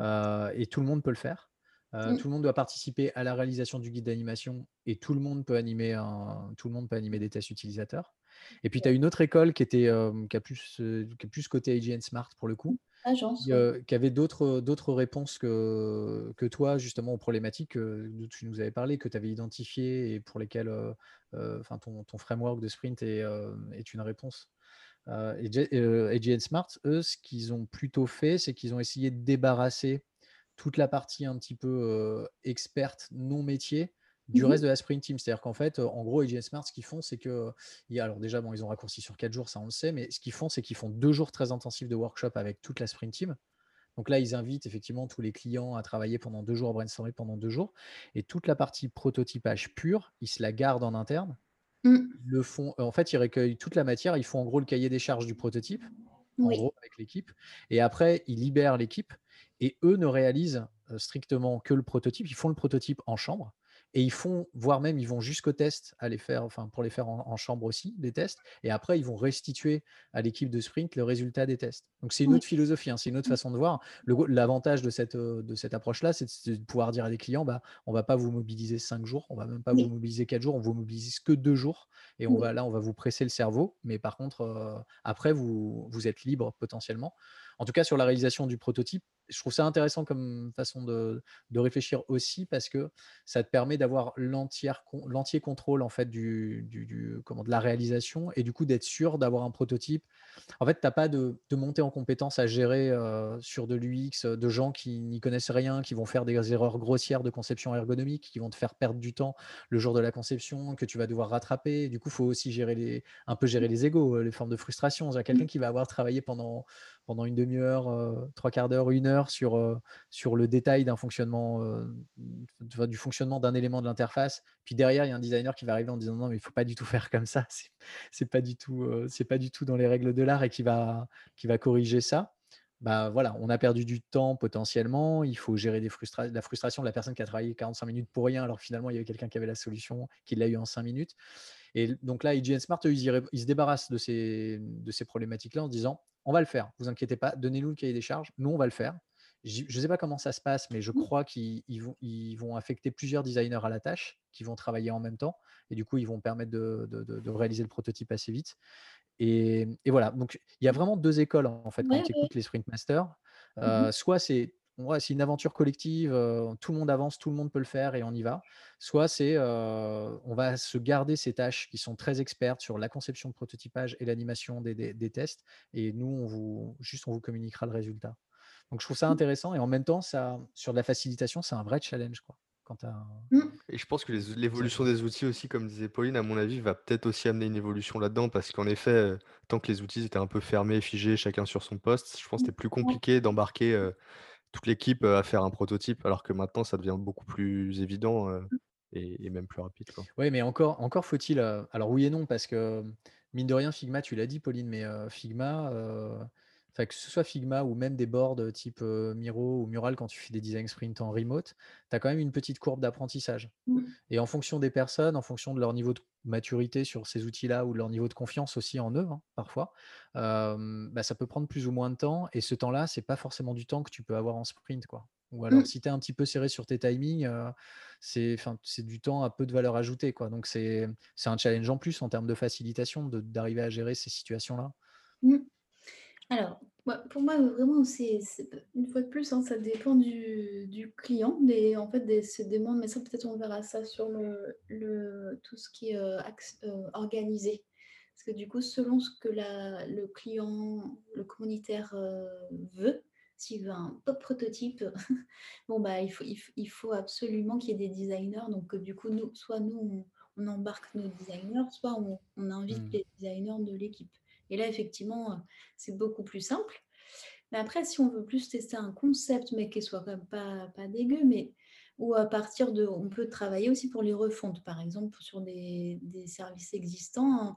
Euh, et tout le monde peut le faire. Euh, tout le monde doit participer à la réalisation du guide d'animation et tout le monde peut animer un, tout le monde peut animer des tests utilisateurs. Et puis tu as une autre école qui était euh, qui, a plus, qui plus côté IGN Smart pour le coup, qui, avait d'autres d'autres réponses que, que toi justement aux problématiques dont tu nous avais parlé, que tu avais identifiées et pour lesquelles enfin ton, ton, framework de sprint est, est une réponse. Euh, et, Smart, eux, ce qu'ils ont plutôt fait, c'est qu'ils ont essayé de débarrasser toute la partie un petit peu euh, experte, non métier, du mmh reste de la sprint team. C'est-à-dire qu'en fait, en gros, AGN Smart, ce qu'ils font, c'est que, alors déjà, bon, ils ont raccourci sur 4 jours, ça on le sait, mais ce qu'ils font, c'est qu'ils font deux jours très intensifs de workshop avec toute la sprint team. Donc là, ils invitent effectivement tous les clients à travailler pendant deux jours, à brainstormer pendant deux jours. Et toute la partie prototypage pure, ils se la gardent en interne. Mmh. Le font, en fait, ils recueillent toute la matière, ils font en gros le cahier des charges du prototype, en gros, avec l'équipe. Et après, ils libèrent l'équipe et eux ne réalisent strictement que le prototype. Ils font le prototype en chambre et ils font, voire même, ils vont jusqu'au test à les faire, enfin, pour les faire en, chambre aussi, des tests. Et après, ils vont restituer à l'équipe de sprint le résultat des tests. Donc, c'est une autre philosophie, hein, c'est une autre mmh. façon de voir. L'avantage de cette, de cette approche-là, c'est de pouvoir dire à des clients, bah, on va pas vous mobiliser cinq jours, on va même pas vous mobiliser quatre jours, on vous mobilise que deux jours. Et on va, là, on va vous presser le cerveau. Mais par contre, après, vous, vous êtes libre potentiellement. En tout cas, sur la réalisation du prototype, je trouve ça intéressant comme façon de, réfléchir aussi parce que ça te permet d'avoir l'entier contrôle en fait du, comment, de la réalisation et du coup d'être sûr d'avoir un prototype. En fait, tu n'as pas de, montée en compétence à gérer euh, sur de l'UX, de gens qui n'y connaissent rien, qui vont faire des erreurs grossières de conception ergonomique, qui vont te faire perdre du temps le jour de la conception, que tu vas devoir rattraper. Du coup, il faut aussi gérer les, un peu gérer les égaux, les formes de frustration. Il y a quelqu'un qui va avoir travaillé pendant pendant une demi-heure, euh, trois quarts d'heure, une heure sur, euh, sur le détail d'un fonctionnement, euh, du fonctionnement d'un élément de l'interface. Puis derrière, il y a un designer qui va arriver en disant non, mais il faut pas du tout faire comme ça. C'est pas du tout, c'est pas du tout dans les règles de l'art et qui va, qui va corriger ça. Bah voilà, on a perdu du temps potentiellement. Il faut gérer des la frustration de la personne qui a travaillé 45 minutes pour rien, alors finalement il y avait quelqu'un qui avait la solution, qui l'a eu en 5 minutes. Et donc là, IGN Smart, ils, se débarrassent de ces, de ces problématiques-là en disant on va le faire, vous inquiétez pas, donnez-nous le cahier des charges, nous on va le faire. je ne sais pas comment ça se passe, mais je Mmh. crois qu'ils ils vont, ils vont affecter plusieurs designers à la tâche qui vont travailler en même temps. Et du coup, ils vont permettre de, de- de- de réaliser le prototype assez vite. Et, et voilà, donc il y a vraiment deux écoles en fait quand Ouais, tu ouais. écoutes les Sprint Masters. Mmh Euh, soit c'est ouais, c'est une aventure collective, euh, tout le monde avance, tout le monde peut le faire et on y va. Soit c'est euh, on va se garder ces tâches qui sont très expertes sur la conception de prototypage et l'animation des, des- des tests. Et nous, on vous, juste on vous communiquera le résultat. Donc je trouve ça intéressant et en même temps, ça, sur de la facilitation, c'est un vrai challenge. Quoi, Mmh. Et je pense que l'évolution des outils aussi, comme disait Pauline, à mon avis, va peut-être aussi amener une évolution là-dedans, parce qu'en effet, tant que les outils étaient un peu fermés, figés, chacun sur son poste, je pense que c'était plus compliqué d'embarquer euh, toute l'équipe à faire un prototype, alors que maintenant, ça devient beaucoup plus évident euh, et, et même plus rapide. Oui, mais encore, encore faut-il. alors oui et non, parce que mine de rien, Figma, tu l'as dit, Pauline, mais Figma, enfin, que ce soit Figma ou même des boards type euh, Miro ou Mural, quand tu fais des design sprints en remote, tu as quand même une petite courbe d'apprentissage. Mmh. Et en fonction des personnes, en fonction de leur niveau de maturité sur ces outils-là ou de leur niveau de confiance aussi en eux, hein, parfois, euh, bah, ça peut prendre plus ou moins de temps. Et ce temps-là, c'est pas forcément du temps que tu peux avoir en sprint. Quoi. Ou alors, Mmh. si tu es un petit peu serré sur tes timings, euh, c'est du temps à peu de valeur ajoutée. Quoi. Donc, c'est un challenge en plus en termes de facilitation de- d'arriver à gérer ces situations-là. Mmh. Alors, moi- pour moi, vraiment, c'est c'est- une fois de plus, hein, ça dépend du, du client, des, en fait, des, demandes, mais ça, peut-être on verra ça sur le, le- tout ce qui est euh, axe- euh, organisé. Parce que du coup, selon ce que la, le client, le communautaire euh, veut, s'il veut un top prototype, bon, bah, il faut, il, f- il faut absolument qu'il y ait des designers. Donc, euh, du coup, nous, soit nous, on, on embarque nos designers, soit on, on invite Mm. les designers de l'équipe. Et là, effectivement, euh, c'est beaucoup plus simple. Mais après, si on veut plus tester un concept, mais qui soit quand même pas, pas dégueu, mais ou à partir de, on peut travailler aussi pour les refontes, par exemple, sur des, des services existants. hein.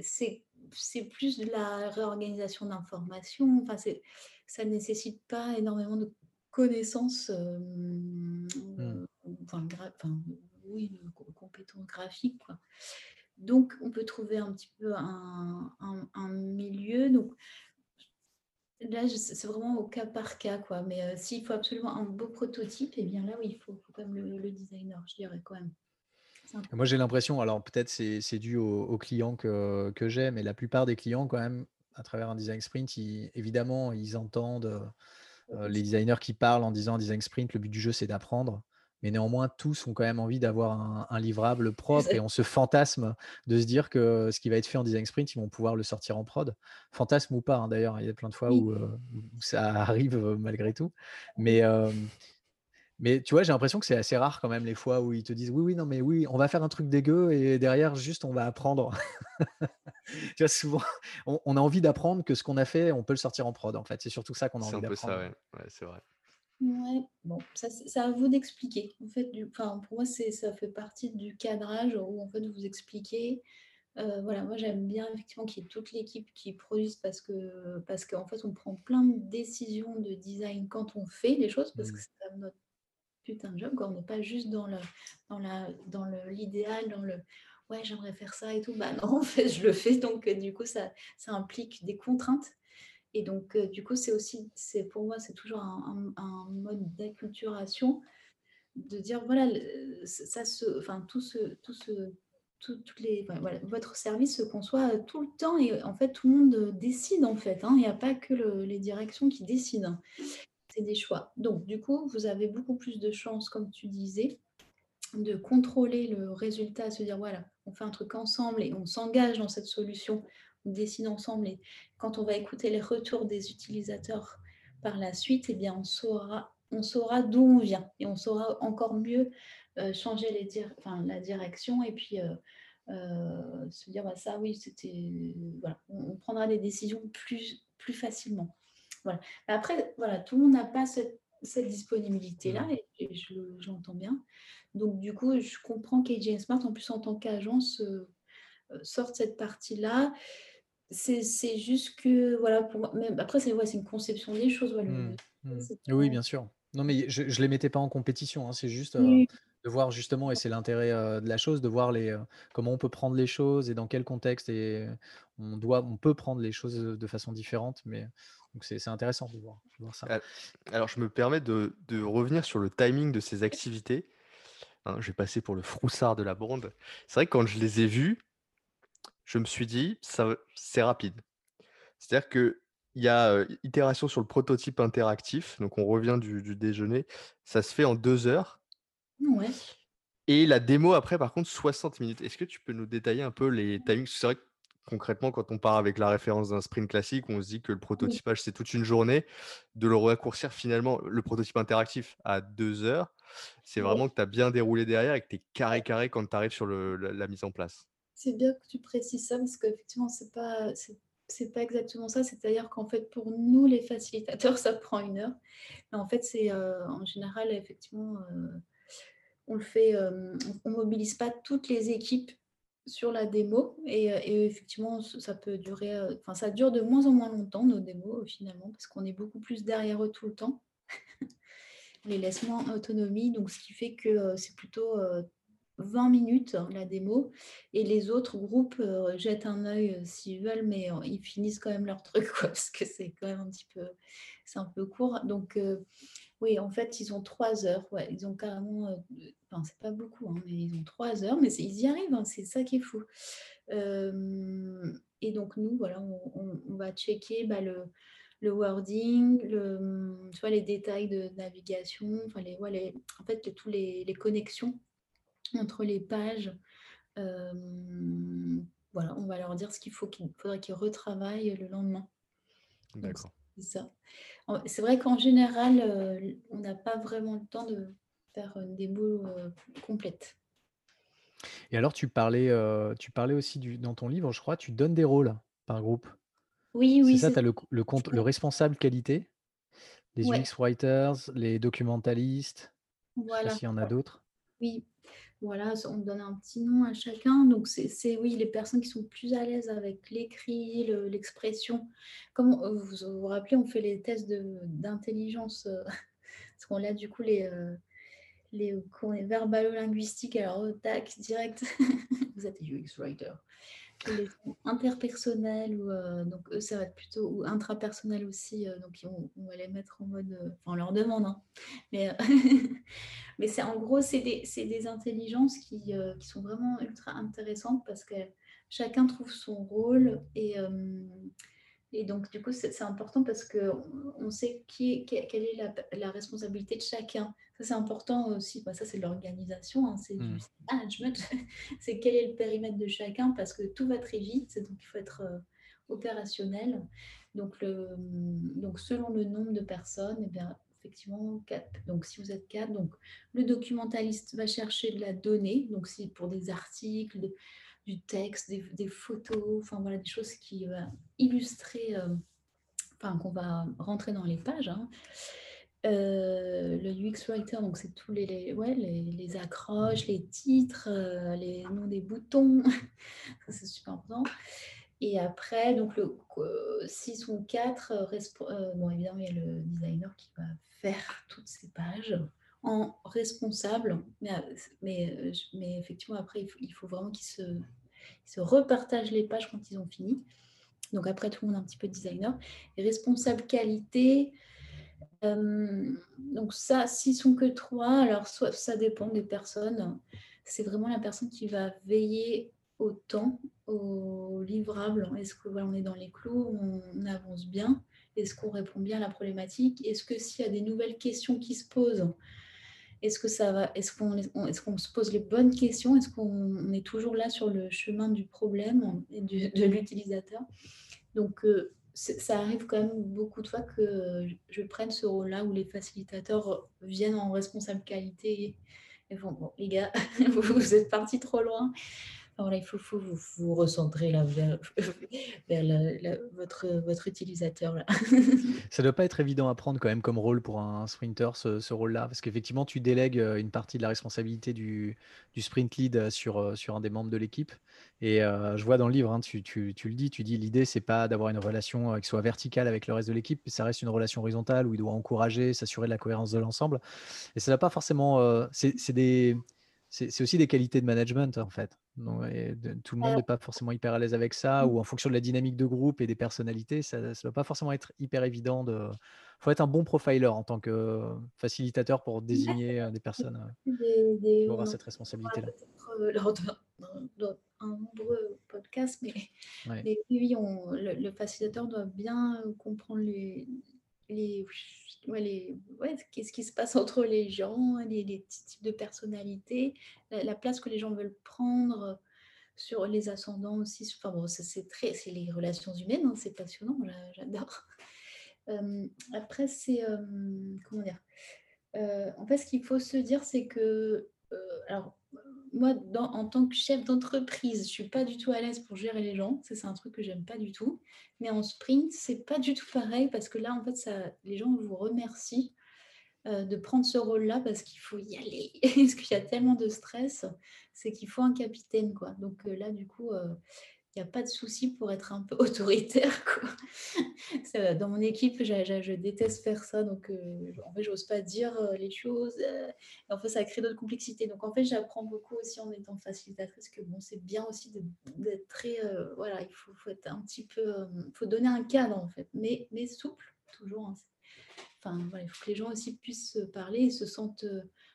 C'est c'est plus de la réorganisation d'informations. Enfin, c'est- ça ne nécessite pas énormément de connaissances, euh, euh, enfin, gra- enfin, oui, de co- compétences graphiques, quoi. Donc, on peut trouver un petit peu un, un- un milieu. Donc, là, c'est vraiment au cas par cas, quoi. Mais euh, s'il faut absolument un beau prototype, eh bien là, oui, il faut, faut quand même le, le designer, je dirais quand même. Moi, j'ai l'impression, alors peut-être c'est c'est dû aux, clients que, que j'ai, mais la plupart des clients, quand même, à travers un design sprint, ils- évidemment, ils entendent euh, les designers qui parlent en disant design sprint, le but du jeu, c'est d'apprendre. Mais néanmoins, tous ont quand même envie d'avoir un, un livrable propre et on se fantasme de se dire que ce qui va être fait en design sprint, ils vont pouvoir le sortir en prod. Fantasme ou pas, hein, d'ailleurs, il y a plein de fois Oui. où, euh, où ça arrive euh, malgré tout. Mais, euh, mais tu vois, j'ai l'impression que c'est assez rare quand même les fois où ils te disent oui, oui, non, mais oui, on va faire un truc dégueu et derrière, juste, on va apprendre. tu vois, souvent, on, on a envie d'apprendre que ce qu'on a fait, on peut le sortir en prod. En fait, c'est surtout ça qu'on a C'est envie un peu ça, d'apprendre. ouais. Ouais, c'est vrai. Ouais, bon, ça, c'est c'est à vous d'expliquer. En fait, du, enfin, pour moi, c'est, ça fait partie du cadrage où en fait vous expliquez. Euh, voilà, moi j'aime bien effectivement qu'il y ait toute l'équipe qui produise parce que parce qu'en fait on prend plein de décisions de design quand on fait les choses parce que Mm. c'est quand même notre putain de job, quoi. On n'est pas juste dans le dans la dans le l'idéal, dans le ouais j'aimerais faire ça et tout. Bah non, en fait je le fais donc du coup ça ça implique des contraintes. Et donc, euh, du coup, c'est aussi, c'est pour moi, c'est toujours un, mode d'acculturation de dire voilà, ça se, enfin, tout ce, tout ce, tout- toutes les, votre service se conçoit tout le temps et en fait, tout le monde décide en fait. hein. Il n'y a pas que le- les directions qui décident. C'est des choix. Donc, du coup, vous avez beaucoup plus de chances, comme tu disais, de contrôler le résultat, se dire voilà, on fait un truc ensemble et on s'engage dans cette solution, on décide ensemble et quand on va écouter les retours des utilisateurs par la suite, eh bien on saura, on saura d'où on vient et on saura encore mieux euh, changer les dir- enfin, la direction et puis euh, euh, se dire bah, ça oui c'était voilà, on, on prendra des décisions plus, plus facilement. Voilà. Mais Après, voilà, tout le monde n'a pas cette, cette disponibilité-là Mm. et, et je, le- je l'entends bien. Donc, du coup, je comprends qu'AJ Smart, en plus en tant qu'agence, sorte cette partie-là. C'est c'est juste que, voilà, pour moi, même, après, c'est ouais, une conception des choses. ouais, le- Mm, le- mm. c'est Oui, bien sûr. Non, mais je ne les mettais pas en compétition. hein, C'est juste euh, de voir justement, et c'est l'intérêt euh, de la chose, de voir les, euh, comment on peut prendre les choses et dans quel contexte et on doit, on peut prendre les choses de façon différente. Mais Donc c'est intéressant de voir, ça. Alors, je me permets de, revenir sur le timing de ces activités. Hein, J'ai passé pour le froussard de la bande. C'est vrai que quand je les ai vus, je me suis dit, ça, c'est rapide. C'est-à-dire qu'il y a itération sur le prototype interactif. Donc, on revient du, déjeuner. Ça se fait en deux heures. Ouais. Et la démo après, par contre, 60 minutes. Est-ce que tu peux nous détailler un peu les timings? C'est vrai que concrètement, quand on part avec la référence d'un sprint classique, on se dit que le prototypage, c'est toute une journée. De le raccourcir finalement, le prototype interactif à deux heures, c'est vraiment que tu as bien déroulé derrière et que tu es carré carré quand tu arrives sur la, mise en place. C'est bien que tu précises ça parce qu'effectivement, c'est pas. Pas exactement ça, c'est-à-dire qu'en fait, pour nous, les facilitateurs, ça prend une heure. En fait, c'est euh, en général, effectivement, euh, on le fait, euh, on mobilise pas toutes les équipes sur la démo et, effectivement ça peut durer, enfin ça dure de moins en moins longtemps nos démos finalement parce qu'on est beaucoup plus derrière eux tout le temps. les laisse moins autonomie donc ce qui fait que c'est plutôt 20 minutes hein, la démo et les autres groupes jettent un œil s'ils veulent mais ils finissent quand même leur truc parce que c'est quand même un petit peu c'est un peu court donc oui, en fait, ils ont trois heures. Ils ont carrément. Euh, enfin, c'est pas beaucoup, hein, mais ils ont trois heures, mais ils y arrivent. Hein, c'est ça qui est fou. et donc, nous, voilà, on, va checker bah, le, le, wording, tu vois, les détails de navigation, enfin, les, ouais, en fait, tous les, les, connexions entre les pages. voilà, on va leur dire ce qu'il faut qu'il faudrait qu'ils retravaillent le lendemain. D'accord. C'est ça. C'est vrai qu'en général, euh, on n'a pas vraiment le temps de faire une démo euh, complète. Et alors, tu parlais, euh, tu parlais aussi du, dans ton livre, je crois, tu donnes des rôles par groupe. Oui, C'est oui, ça, tu as le, le, compte, le responsable qualité, les UX writers, les documentalistes, je sais pas s'il y en a d'autres. Oui, voilà, on donne un petit nom à chacun. Donc, c'est oui, les personnes qui sont plus à l'aise avec l'écrit, l'expression. Comme euh, vous vous rappelez, on fait les tests d'intelligence, euh, parce qu'on a du coup les, euh, les, verbalo-linguistiques. Alors, tac, direct, vous êtes UX writer les interpersonnels ou euh, donc eux ça va être plutôt ou intrapersonnels aussi euh, donc on, va les mettre en mode euh, on leur demande hein. mais mais c'est en gros c'est des, des, intelligences qui, qui, sont vraiment ultra intéressantes parce que chacun trouve son rôle et et donc, du coup, c'est important parce qu'on on sait qui quelle est la, responsabilité de chacun. Ça, c'est important aussi. Bah, ça, c'est l'organisation, hein, c'est du mmh. management. c'est quel est le périmètre de chacun parce que tout va très vite. Donc, il faut être euh, opérationnel. Donc, le, donc, selon le nombre de personnes, eh bien, effectivement, quatre. Donc, si vous êtes quatre, donc, le documentaliste va chercher de la donnée. Donc, si pour des articles, du texte, des, photos, enfin voilà, des choses qui illustrer, euh, enfin qu'on va rentrer dans les pages. Hein. Euh, le UX Writer, donc c'est tous les, ouais, les, accroches, les titres, euh, les noms des boutons, c'est super important. Et après, donc le 6 ou 4, bon évidemment il y a le designer qui va faire toutes ces pages en responsable. Mais, mais, euh, mais effectivement, après, il faut, il faut vraiment qu'ils se, se repartagent les pages quand ils ont fini. Donc après, tout le monde est un petit peu designer. Et responsable qualité, euh, donc ça, s'ils sont que trois, alors ça dépend des personnes. C'est vraiment la personne qui va veiller au temps, au livrable. Est-ce que voilà, on est dans les clous, on avance bien? Est-ce qu'on répond bien à la problématique? Est-ce que s'il y a des nouvelles questions qui se posent, est-ce que Est-ce qu'on est qu'on se pose les bonnes questions? Est-ce qu'on est toujours là sur le chemin du problème et de l'utilisateur? Donc, euh, ça arrive quand même beaucoup de fois que je prenne ce rôle-là où les facilitateurs viennent en responsable qualité et Bon, les gars, vous êtes partis trop loin il faut, vous, recentrer là, vers, votre, utilisateur. Là. Ça ne doit pas être évident à prendre quand même comme rôle pour un sprinter, ce, rôle-là, parce qu'effectivement, tu délègues euh, une partie de la responsabilité du, sprint lead euh, sur, euh, sur un des membres de l'équipe. Et je vois dans le livre, hein, tu, le dis, tu dis l'idée, c'est pas d'avoir une relation qui soit verticale avec le reste de l'équipe, mais ça reste une relation horizontale où il doit encourager, s'assurer de la cohérence de l'ensemble. Et ça n'a pas forcément. c'est des c'est aussi des qualités de management en fait. Non, et de- tout le monde n'est pas forcément hyper à l'aise avec ça, ou en fonction de la dynamique de groupe et des personnalités, ça ne doit pas forcément être hyper évident de. faut être un bon profiler en tant que facilitateur pour désigner euh, des personnes euh, des, qui en cette responsabilité-là. euh, lors d'un- d'un- un nombreux podcast, mais, Ouais. mais oui, on- le, le facilitateur doit bien comprendre les, les, ouais, les- ouais, qu'est-ce qui se passe entre les gens, les, les types de personnalités, la, la place que les gens veulent prendre sur les ascendants aussi. Enfin bon, c'est très, c'est les relations humaines, hein, c'est passionnant, j'a- j'adore. Euh, après, c'est euh, comment dire? Euh, En fait, ce qu'il faut se dire, c'est que alors moi, en tant que chef d'entreprise, je suis pas du tout à l'aise pour gérer les gens. C'est un truc que j'aime pas du tout. Mais en sprint, c'est pas du tout pareil parce que là, en fait, ça, les gens vous remercient euh, de prendre ce rôle-là parce qu'il faut y aller. parce qu'il y a tellement de stress, c'est qu'il faut un capitaine, quoi. Donc euh, là, du coup, euh, il n'y a pas de souci pour être un peu autoritaire, quoi. Dans mon équipe, je déteste faire ça, donc euh, en fait, j'ose pas dire euh, les choses. euh, en fait, ça crée d'autres complexités. Donc en fait, j'apprends beaucoup aussi en étant facilitatrice que bon, c'est bien aussi d'être très, voilà, il faut, être un petit peu, faut donner un cadre en fait, mais, mais souple toujours. hein. Enfin, voilà, il faut que les gens aussi puissent se parler se sentent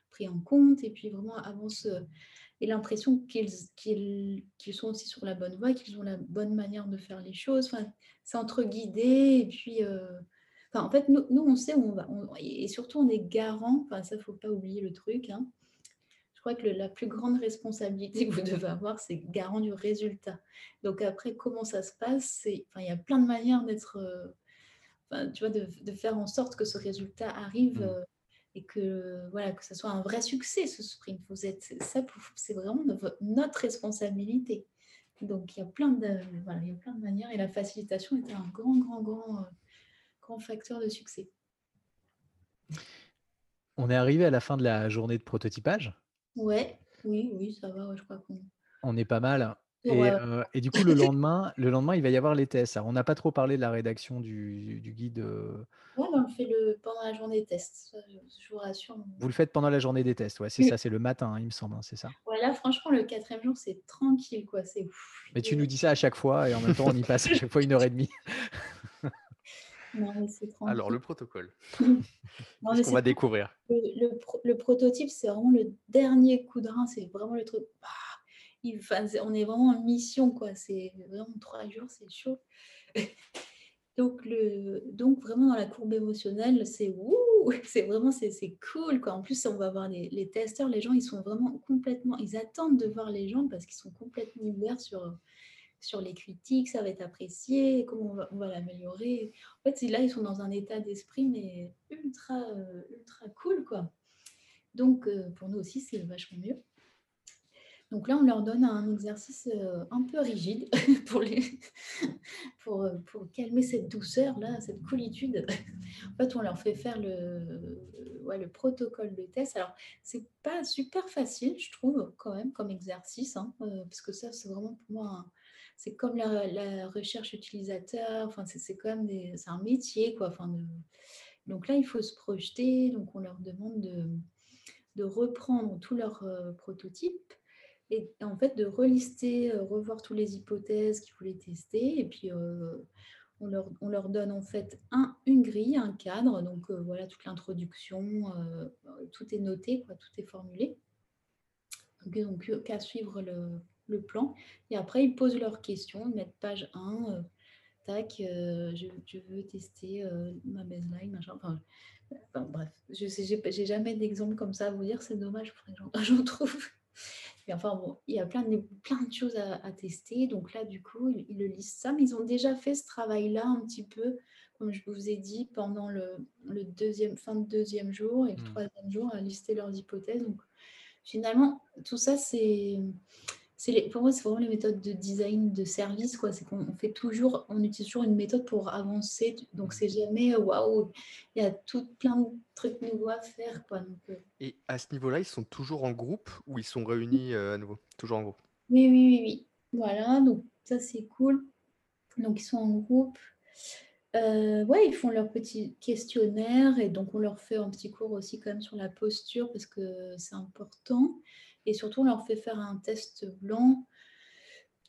pris en compte et puis vraiment avancent et l'impression qu'ils qu'ils qu'ils sont aussi sur la bonne voie, qu'ils ont la bonne manière de faire les choses. Enfin, c'est entre guider et puis. euh, Enfin, en fait, nous, nous, on sait où on va. On- et surtout, on est garant. Enfin, ça, faut pas oublier le truc. hein. Je crois que le- la plus grande responsabilité que vous devez avoir, c'est garant du résultat. Donc après, comment ça se passe enfin, Il y a plein de manières d'être, euh, enfin, tu vois, de, de faire en sorte que ce résultat arrive Mm. euh, et que voilà, que ce soit un vrai succès ce sprint. Vous êtes, ça, c'est vraiment no- notre responsabilité. Donc il y a plein de, voilà, il y a plein de manières et la facilitation est un grand, grand, grand, euh, grand facteur de succès. On est arrivé à la fin de la journée de prototypage. Ouais, oui, oui, ça va. ouais, je crois qu'on. On est pas mal. Et, Ouais, euh, et du coup, le lendemain, le lendemain, il va y avoir les tests. Alors, on n'a pas trop parlé de la rédaction du, du guide. euh, ouais, mais on le fait le, pendant la journée test. ça, je, je vous rassure. Vous le faites pendant la journée des tests. Ouais, c'est Oui. ça, c'est le matin, hein, il me semble, hein, c'est ça. Ouais, là, franchement, le quatrième jour, c'est tranquille, quoi. C'est ouf. Mais tu nous dis ça à chaque fois et en même temps, on y passe à chaque fois une heure et demie. Non, mais c'est tranquille. Alors, le protocole, Non, mais qu'est-ce qu'on c'est va découvrir le, le pro- le prototype, c'est vraiment le dernier coup de rein. C'est vraiment le truc. bah, on est vraiment en mission, quoi. C'est vraiment trois jours, c'est chaud. Donc, le, donc, vraiment dans la courbe émotionnelle, c'est ouh, c'est vraiment c'est, cool. Quoi. En plus, on va voir les, les testeurs, les gens, ils sont vraiment complètement, ils attendent de voir les gens parce qu'ils sont complètement ouverts sur, sur les critiques, ça va être apprécié, comment on va, va l'améliorer. En fait, là, ils sont dans un état d'esprit, mais ultra, euh, ultra cool, quoi. Donc, euh, pour nous aussi, c'est vachement mieux. Donc là, on leur donne un exercice euh, un peu rigide pour, euh, pour calmer cette douceur-là, cette coolitude. En fait, on leur fait faire le, ouais, le protocole de test. Alors, c'est pas super facile, je trouve, quand même, comme exercice, hein, euh, parce que ça, c'est vraiment pour moi, c'est comme la, recherche utilisateur, enfin, c'est c'est quand même c'est un métier, quoi. Enfin, Donc là, il faut se projeter, donc on leur demande de, de reprendre tous leurs euh, prototypes et en fait de relister, euh, revoir toutes les hypothèses qu'ils voulaient tester et puis euh, on, leur, on leur donne en fait un, une grille, un cadre, donc euh, voilà toute l'introduction, tout est noté, quoi, tout est formulé. Donc, qu'à suivre le, le plan et après ils posent leurs questions, ils mettent page 1, euh, tac, je, je veux tester ma baseline, machin, enfin, bref, je sais, j'ai jamais d'exemple comme ça à vous dire, c'est dommage, j'en trouve. Enfin bon, il y a plein de, plein de choses à, à tester. Donc là, du coup, ils, ils le lisent ça. Mais ils ont déjà fait ce travail-là un petit peu, comme je vous ai dit, pendant le, le deuxième, fin de deuxième jour et le Mm. troisième jour, à lister leurs hypothèses. Donc finalement, tout ça, c'est. C'est les- pour moi, c'est vraiment les méthodes de design de service. quoi. C'est qu'on on fait toujours, on utilise toujours une méthode pour avancer. Donc, c'est jamais euh, waouh, il y a tout plein de trucs nouveaux à faire. Quoi. Donc, euh, Et à ce niveau-là, ils sont toujours en groupe ou ils sont réunis euh, à nouveau? Toujours en groupe? Oui, oui, oui, oui. Voilà, donc ça c'est cool. Donc ils sont en groupe. Euh, ouais, ils font leur petit questionnaire et donc on leur fait un petit cours aussi quand même sur la posture parce que c'est important. Et surtout, on leur fait faire un test blanc.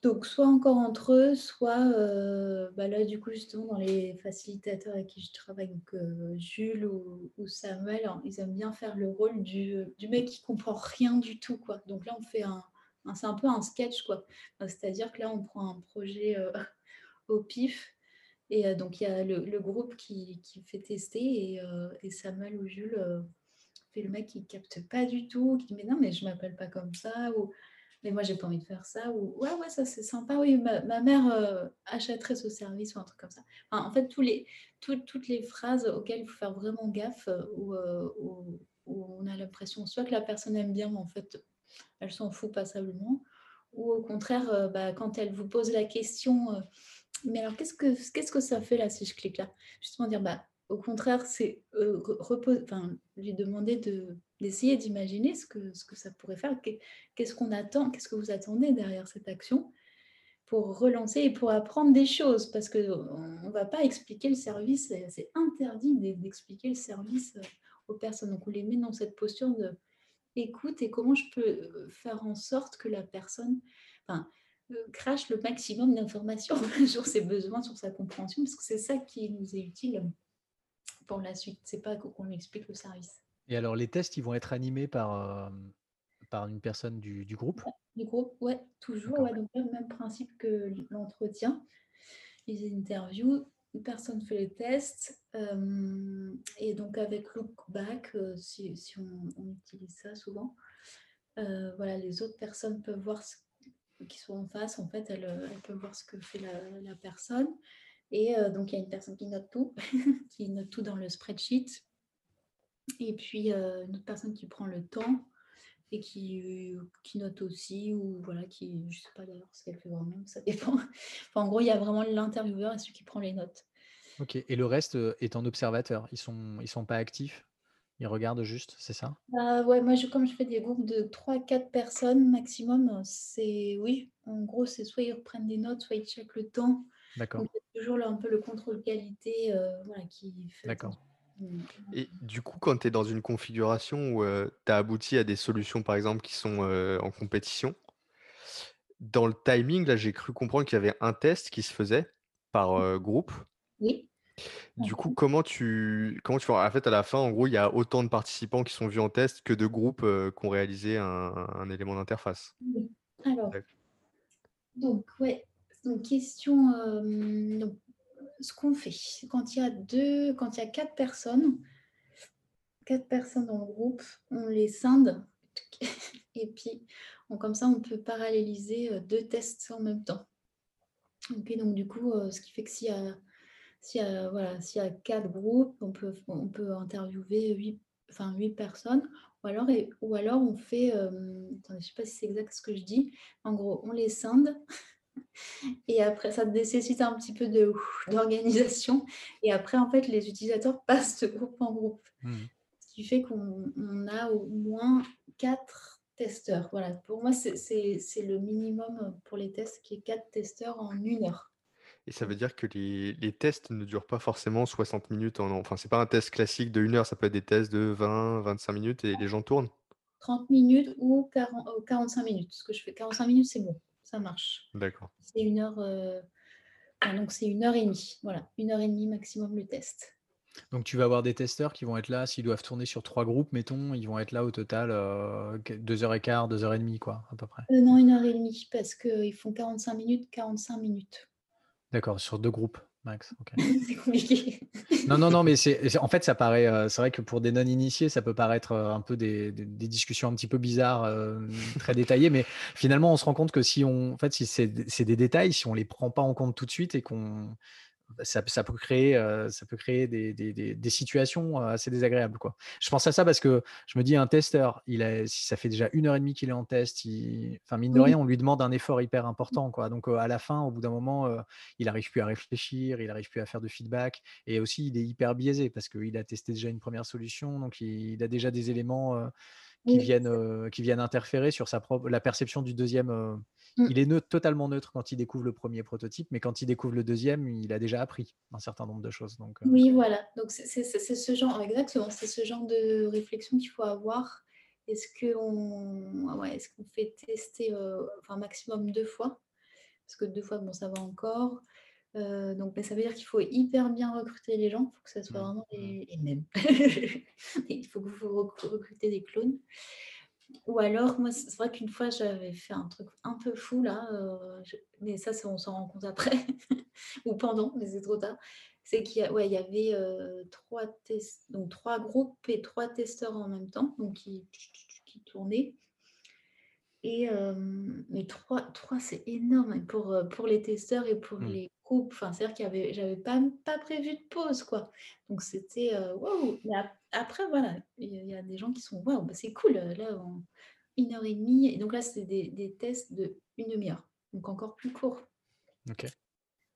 Donc, soit encore entre eux, soit euh, bah là, du coup, justement, dans les facilitateurs avec qui je travaille, donc euh, Jules ou, Samuel, hein, ils aiment bien faire le rôle du, du, mec qui comprend rien du tout. Quoi. Donc là, on fait un, c'est un peu un sketch. quoi. C'est-à-dire que là, on prend un projet au pif et euh, donc, il y a le, groupe qui, fait tester et, euh, Samuel ou Jules euh, fait le mec qui capte pas du tout, qui dit Mais non, mais je m'appelle pas comme ça, ou Mais moi, j'ai pas envie de faire ça, ou Ouais, ouais, ça c'est sympa, oui, ma, mère achèterait ce service, ou un truc comme ça. en fait, tous les, toutes les phrases auxquelles il faut faire vraiment gaffe, où, on a l'impression soit que la personne aime bien, mais en fait, elle s'en fout passablement, ou au contraire, bah, quand elle vous pose la question mais alors, qu'est-ce que, qu'est-ce que ça fait là si je clique là? Justement dire, bah, au contraire, c'est euh, lui demander de, d'essayer d'imaginer ce que, ce que ça pourrait faire. Qu'est-ce qu'on attend Qu'est-ce que vous attendez derrière cette action pour relancer et pour apprendre des choses? Parce qu'on ne va pas expliquer le service, c'est interdit d'expliquer le service euh, aux personnes. Donc, on les met dans cette posture de écoute et comment je peux euh, faire en sorte que la personne. Crache le maximum d'informations sur ses besoins, sur sa compréhension, parce que c'est ça qui nous est utile pour la suite. C'est pas qu'on lui explique le service. Et alors, les tests, ils vont être animés par, euh, par une personne du, du groupe? Du groupe, ouais, toujours. Ouais, donc, le même principe que l'entretien. Les interviews, une personne fait les tests. Euh, et donc, avec Lookback, euh, si, si on, on, utilise ça souvent, voilà, les autres personnes peuvent voir ce qui sont en face, en fait, elles, euh, elles peuvent voir ce que fait la, personne. Et euh, donc, il y a une personne qui note tout, qui note tout dans le spreadsheet. Et puis, euh, une autre personne qui prend le temps et qui, qui note aussi, ou voilà, qui, je ne sais pas d'ailleurs ce qu'elle fait vraiment, ça dépend. Enfin, en gros, il y a vraiment l'intervieweur et celui qui prend les notes. Ok, et le reste est en observateur, ils ne sont, ils sont pas actifs ils regardent juste, c'est ça? Bah, Ouais, moi, je, comme je fais des groupes de 3-4 personnes maximum, c'est oui, en gros, c'est soit ils reprennent des notes, soit ils checkent le temps. D'accord. Donc, toujours là, un peu le contrôle qualité euh, voilà, qui fait. D'accord. Et du coup, quand tu es dans une configuration où euh, tu as abouti à des solutions, par exemple, qui sont euh, en compétition, dans le timing, là, j'ai cru comprendre qu'il y avait un test qui se faisait par groupe. Oui. Du coup, comment tu, comment tu En fait, à la fin, en gros, il y a autant de participants qui sont vus en test que de groupes euh, qui ont réalisé un, élément d'interface. Alors, donc, ouais, donc question. Euh, ce qu'on fait, quand il y a deux, quand il y a quatre personnes, quatre personnes dans le groupe, on les scinde et puis comme ça, on peut paralléliser euh, deux tests en même temps. Ok, donc du coup, ce qui fait que s'il y a y a, voilà, y a quatre groupes, on peut, on peut interviewer huit, enfin, huit personnes. Ou alors, ou alors on fait, euh, je ne sais pas si c'est exact ce que je dis, en gros, on les scinde. Et après, ça nécessite un petit peu d'organisation. Et après, en fait, les utilisateurs passent de groupe en groupe. Mmh. Ce qui fait qu'on a au moins quatre testeurs. Voilà, pour moi, c'est, le minimum pour les tests qui est quatre testeurs en une heure. Et ça veut dire que les, les tests ne durent pas forcément 60 minutes. En, enfin, c'est pas un test classique de 1 heure, ça peut être des tests de 20, 25 minutes et les gens tournent. 30 minutes ou 40, 45 minutes. Ce que je fais, 45 minutes, c'est bon, ça marche. D'accord. C'est une heure, euh, donc c'est une heure et demie. Voilà, une heure et demie maximum le test. Donc tu vas avoir des testeurs qui vont être là, s'ils doivent tourner sur trois groupes, mettons, ils vont être là au total euh, deux heures et quart, deux heures et demie, quoi, à peu près. Euh, non, une heure et demie, parce qu'ils font 45 minutes, 45 minutes. D'accord, sur deux groupes, Max. c'est compliqué. non, non, non, mais c'est en fait, ça paraît. Euh, c'est vrai que pour des non-initiés, ça peut paraître euh, un peu des, discussions un petit peu bizarres, euh, très détaillées, mais finalement, on se rend compte que si on, en fait, si c'est des détails, si on les prend pas en compte tout de suite et qu'on ça, peut créer, ça peut créer des, situations assez désagréables. Quoi. Je pense à ça parce que je me dis, un testeur, il a, si ça fait déjà une heure et demie qu'il est en test, il, enfin, mine de rien, on lui demande un effort hyper important. Quoi. Donc, à la fin, au bout d'un moment, il n'arrive plus à réfléchir, il n'arrive plus à faire de feedback. Et aussi, il est hyper biaisé parce qu'il a testé déjà une première solution. Donc, il, a déjà des éléments qui, viennent, qui viennent interférer sur sa propre, la perception du deuxième Mm. Il est neutre, totalement neutre quand il découvre le premier prototype, mais quand il découvre le deuxième, il a déjà appris un certain nombre de choses. Donc, euh. Oui, voilà. Donc c'est ce genre, exactement, c'est ce genre de réflexion qu'il faut avoir. Est-ce qu'on ouais, est qu'on fait tester euh, enfin, maximum deux fois? Parce que deux fois, bon, ça va encore. Euh, donc, ça veut dire qu'il faut hyper bien recruter les gens, il faut que ça soit mm. vraiment les, les mêmes. il faut que vous recrutez des clones. Ou alors, moi, c'est vrai qu'une fois, j'avais fait un truc un peu fou, là, euh, mais ça, on s'en rend compte après, ou pendant, mais c'est trop tard. C'est qu'il y, ouais, il y avait euh, trois, donc, trois groupes et trois testeurs en même temps, donc qui, qui tournaient. Et euh, mais trois, trois c'est énorme pour, pour les testeurs et pour mmh. les groupes. Enfin, c'est-à-dire avait, j'avais pas, pas prévu de pause, quoi. Donc c'était waouh. Après, voilà, il y, a des gens qui sont waouh, bah, c'est cool. Là, en une heure et demie. Et donc là, c'est des, des tests de une demi-heure, donc encore plus court. Ok.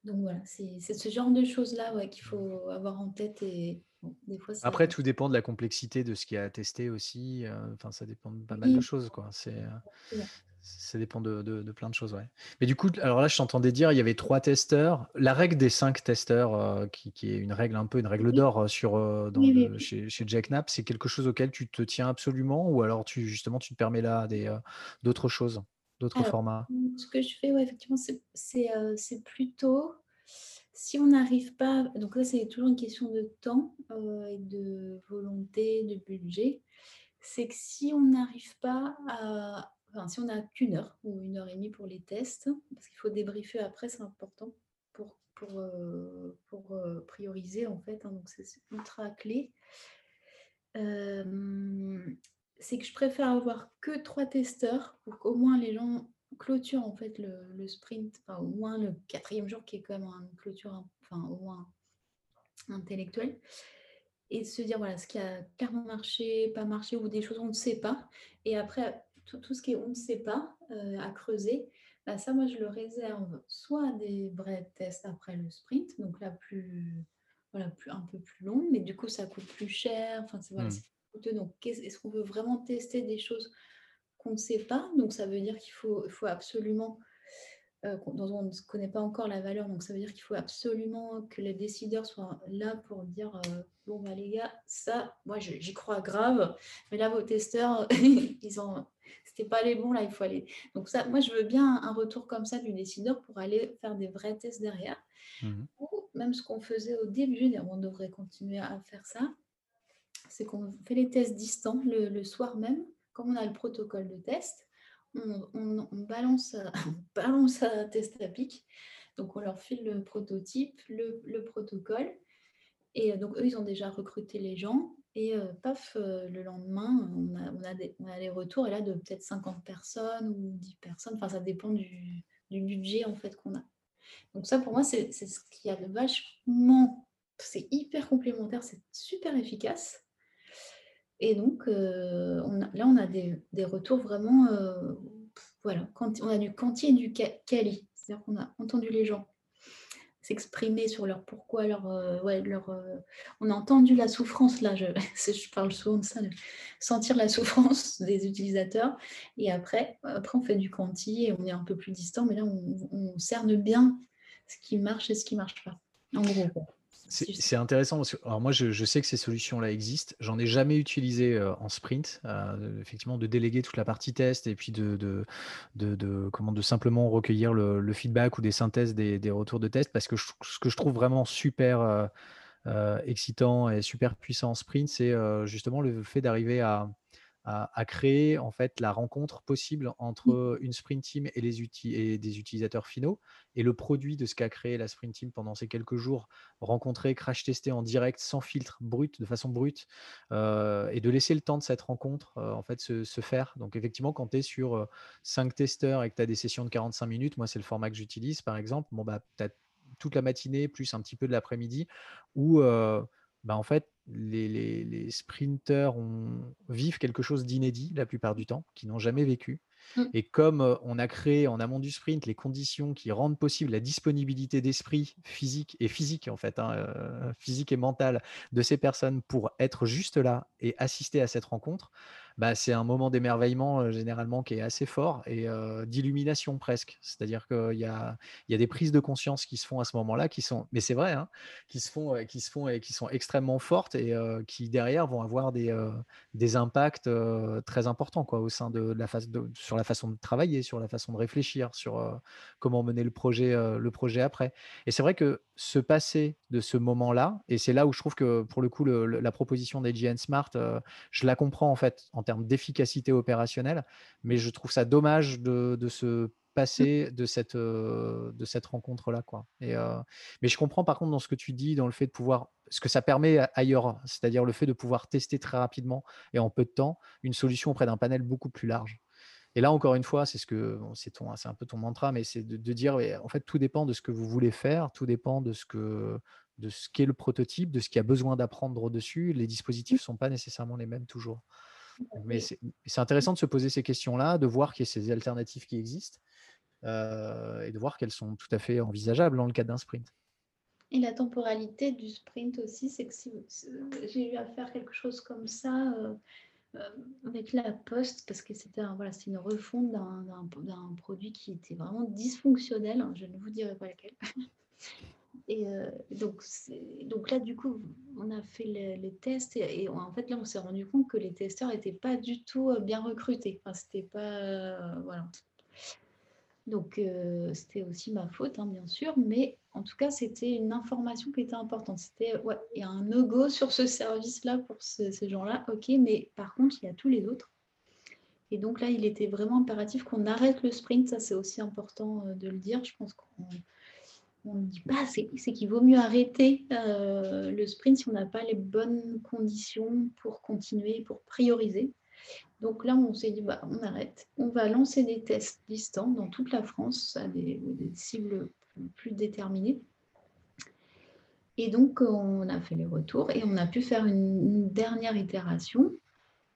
Donc voilà, c'est ce genre de choses-là ouais, qu'il faut avoir en tête et des fois, Après, tout dépend de la complexité de ce qui a testé aussi. Enfin, ça dépend de pas mal de choses, quoi. C'est ça dépend de, plein de choses, ouais. Mais du coup, alors là, je t'entendais dire, il y avait trois testeurs. La règle des cinq testeurs, euh, qui, est une règle un peu, une règle d'or euh, sur euh, chez, chez, Jack Knapp, c'est quelque chose auquel tu te tiens absolument, ou alors tu justement tu te permets là d'autres choses, d'autres formats? Ce que je fais, ouais, effectivement, c'est plutôt si on n'arrive pas, donc là c'est toujours une question de temps et de volonté, de budget, c'est que si on n'arrive pas à si on n'a qu'une heure ou une heure et demie pour les tests, parce qu'il faut débriefer après, c'est important pour, pour, euh, pour euh, prioriser en fait, hein, donc c'est ultra clé. Euh, c'est que je préfère avoir que trois testeurs pour qu'au moins les gens clôturent en fait le, sprint, au moins le quatrième jour qui est quand même une clôture, enfin au moins intellectuelle et se dire voilà ce qui a clairement marché, pas marché ou des choses on ne sait pas. Et après, tout, ce qui est on ne sait pas euh, à creuser, bah, ça, moi, je le réserve soit des vrais tests après le sprint, donc là, plus, voilà, plus, un peu plus long, mais du coup, ça coûte plus cher. Enfin, c'est voilà, mmh. Donc, est-ce qu'on veut vraiment tester des choses qu'on ne sait pas? Donc, ça veut dire qu'il faut, faut absolument euh, dont on ne connaît pas encore la valeur. Donc, ça veut dire qu'il faut absolument que les décideurs soient là pour dire euh, Bon, bah, les gars, ça, moi, j'y crois grave, mais là, vos testeurs, ils ont. C'était pas les bons, là, il faut aller. Donc, ça, moi, je veux bien un retour comme ça du décideur pour aller faire des vrais tests derrière. Mmh Ou même ce qu'on faisait au début, on devrait continuer à faire ça, c'est qu'on fait les tests distants le, le soir même, comme on a le protocole de test on, balance, on balance à test à pic. Donc, on leur file le prototype, le, protocole. Et donc, eux, ils ont déjà recruté les gens. Et euh, paf, euh, le lendemain, on a, on, a des, on a, les retours et là, de peut-être 50 personnes ou 10 personnes. Enfin, ça dépend du, du budget en fait qu'on a. Donc, ça, pour moi, c'est ce qui a de vachement. C'est hyper complémentaire, c'est super efficace. Et donc, euh, là, on a des, retours vraiment, voilà, on a du quanti et du quali. C'est-à-dire qu'on a entendu les gens s'exprimer sur leur pourquoi, leur, euh, ouais, leur on a entendu la souffrance, là, je, je, parle souvent de ça, de sentir la souffrance des utilisateurs. Et après, après, on fait du quanti et on est un peu plus distant, mais là, on, on cerne bien ce qui marche et ce qui marche pas. En gros. C'est intéressant parce que alors moi je, sais que ces solutions-là existent. J'en ai jamais utilisé euh, en sprint. Euh, effectivement, de déléguer toute la partie test et puis de, de, de, comment, de simplement recueillir le, feedback ou des synthèses des, des, retours de test parce que ce que je trouve vraiment super euh, excitant et super puissant en sprint, c'est justement le fait d'arriver à, à, créer en fait la rencontre possible entre une sprint team et, les et des utilisateurs finaux et le produit de ce qu'a créé la sprint team pendant ces quelques jours, rencontrer, crash tester en direct, sans filtre, brut, de façon brute, euh, et de laisser le temps de cette rencontre euh, en fait se, faire. Donc effectivement, quand tu es sur 5 euh, testeurs et que tu as des sessions de 45 minutes, moi c'est le format que j'utilise par exemple, bon bah tu as toute la matinée plus un petit peu de l'après-midi où bah, en fait, les, les, sprinters vivent quelque chose d'inédit la plupart du temps, qu'ils n'ont jamais vécu. Mmh. Et comme on a créé en amont du sprint les conditions qui rendent possible la disponibilité d'esprit physique et physique en fait, hein, physique et mentale de ces personnes pour être juste là et assister à cette rencontre, bah, c'est un moment d'émerveillement généralement qui est assez fort et d'illumination presque. C'est-à-dire qu'il y a, y a des prises de conscience qui se font à ce moment-là, qui sont, mais c'est vrai, hein, qui se font, qui se font et qui sont extrêmement fortes et qui derrière vont avoir des, des impacts très importants quoi, au sein de, la phase sur la façon de travailler, sur la façon de réfléchir, sur comment mener le projet, le projet après. Et c'est vrai que se passer de ce moment-là, et c'est là où je trouve que pour le coup la proposition d'AGN Smart, je la comprends en fait termes d'efficacité opérationnelle, mais je trouve ça dommage de, se passer de cette, de cette rencontre-là. Quoi. Et, mais je comprends par contre dans ce que tu dis, dans le fait de pouvoir, ce que ça permet ailleurs, c'est-à-dire le fait de pouvoir tester très rapidement et en peu de temps une solution auprès d'un panel beaucoup plus large. Et là, encore une fois, c'est ce que c'est un peu ton mantra, mais c'est de, dire, en fait, tout dépend de ce que vous voulez faire, tout dépend de ce que de ce qu'est le prototype, de ce qu'il y a besoin d'apprendre au-dessus. Les dispositifs ne sont pas nécessairement les mêmes toujours. Mais c'est intéressant de se poser ces questions-là, de voir qu'il y a ces alternatives qui existent euh, et de voir qu'elles sont tout à fait envisageables dans le cadre d'un sprint. Et la temporalité du sprint aussi, c'est que si j'ai eu à faire quelque chose comme ça euh, euh, avec la poste, parce que c'était voilà, une refonte d'un produit qui était vraiment dysfonctionnel, je ne vous dirai pas lequel. Et euh, donc, là, du coup, on a fait les, tests et, en fait, là, on s'est rendu compte que les testeurs n'étaient pas du tout euh, bien recrutés. Enfin, c'était pas. Euh, voilà. Donc, c'était aussi ma faute, hein, bien sûr, mais en tout cas, c'était une information qui était importante. C'était, ouais, il y a un no-go sur ce service-là pour ces gens-là, ok, mais par contre, il y a tous les autres. Et donc là, il était vraiment impératif qu'on arrête le sprint, ça c'est aussi important de le dire. Je pense qu'on on ne dit pas, c'est qu'il vaut mieux arrêter euh, le sprint si on n'a pas les bonnes conditions pour continuer, pour prioriser. Donc là, on s'est dit, bah, on arrête. On va lancer des tests distants dans toute la France à des, cibles plus déterminées. Et donc, on a fait les retours et on a pu faire une, dernière itération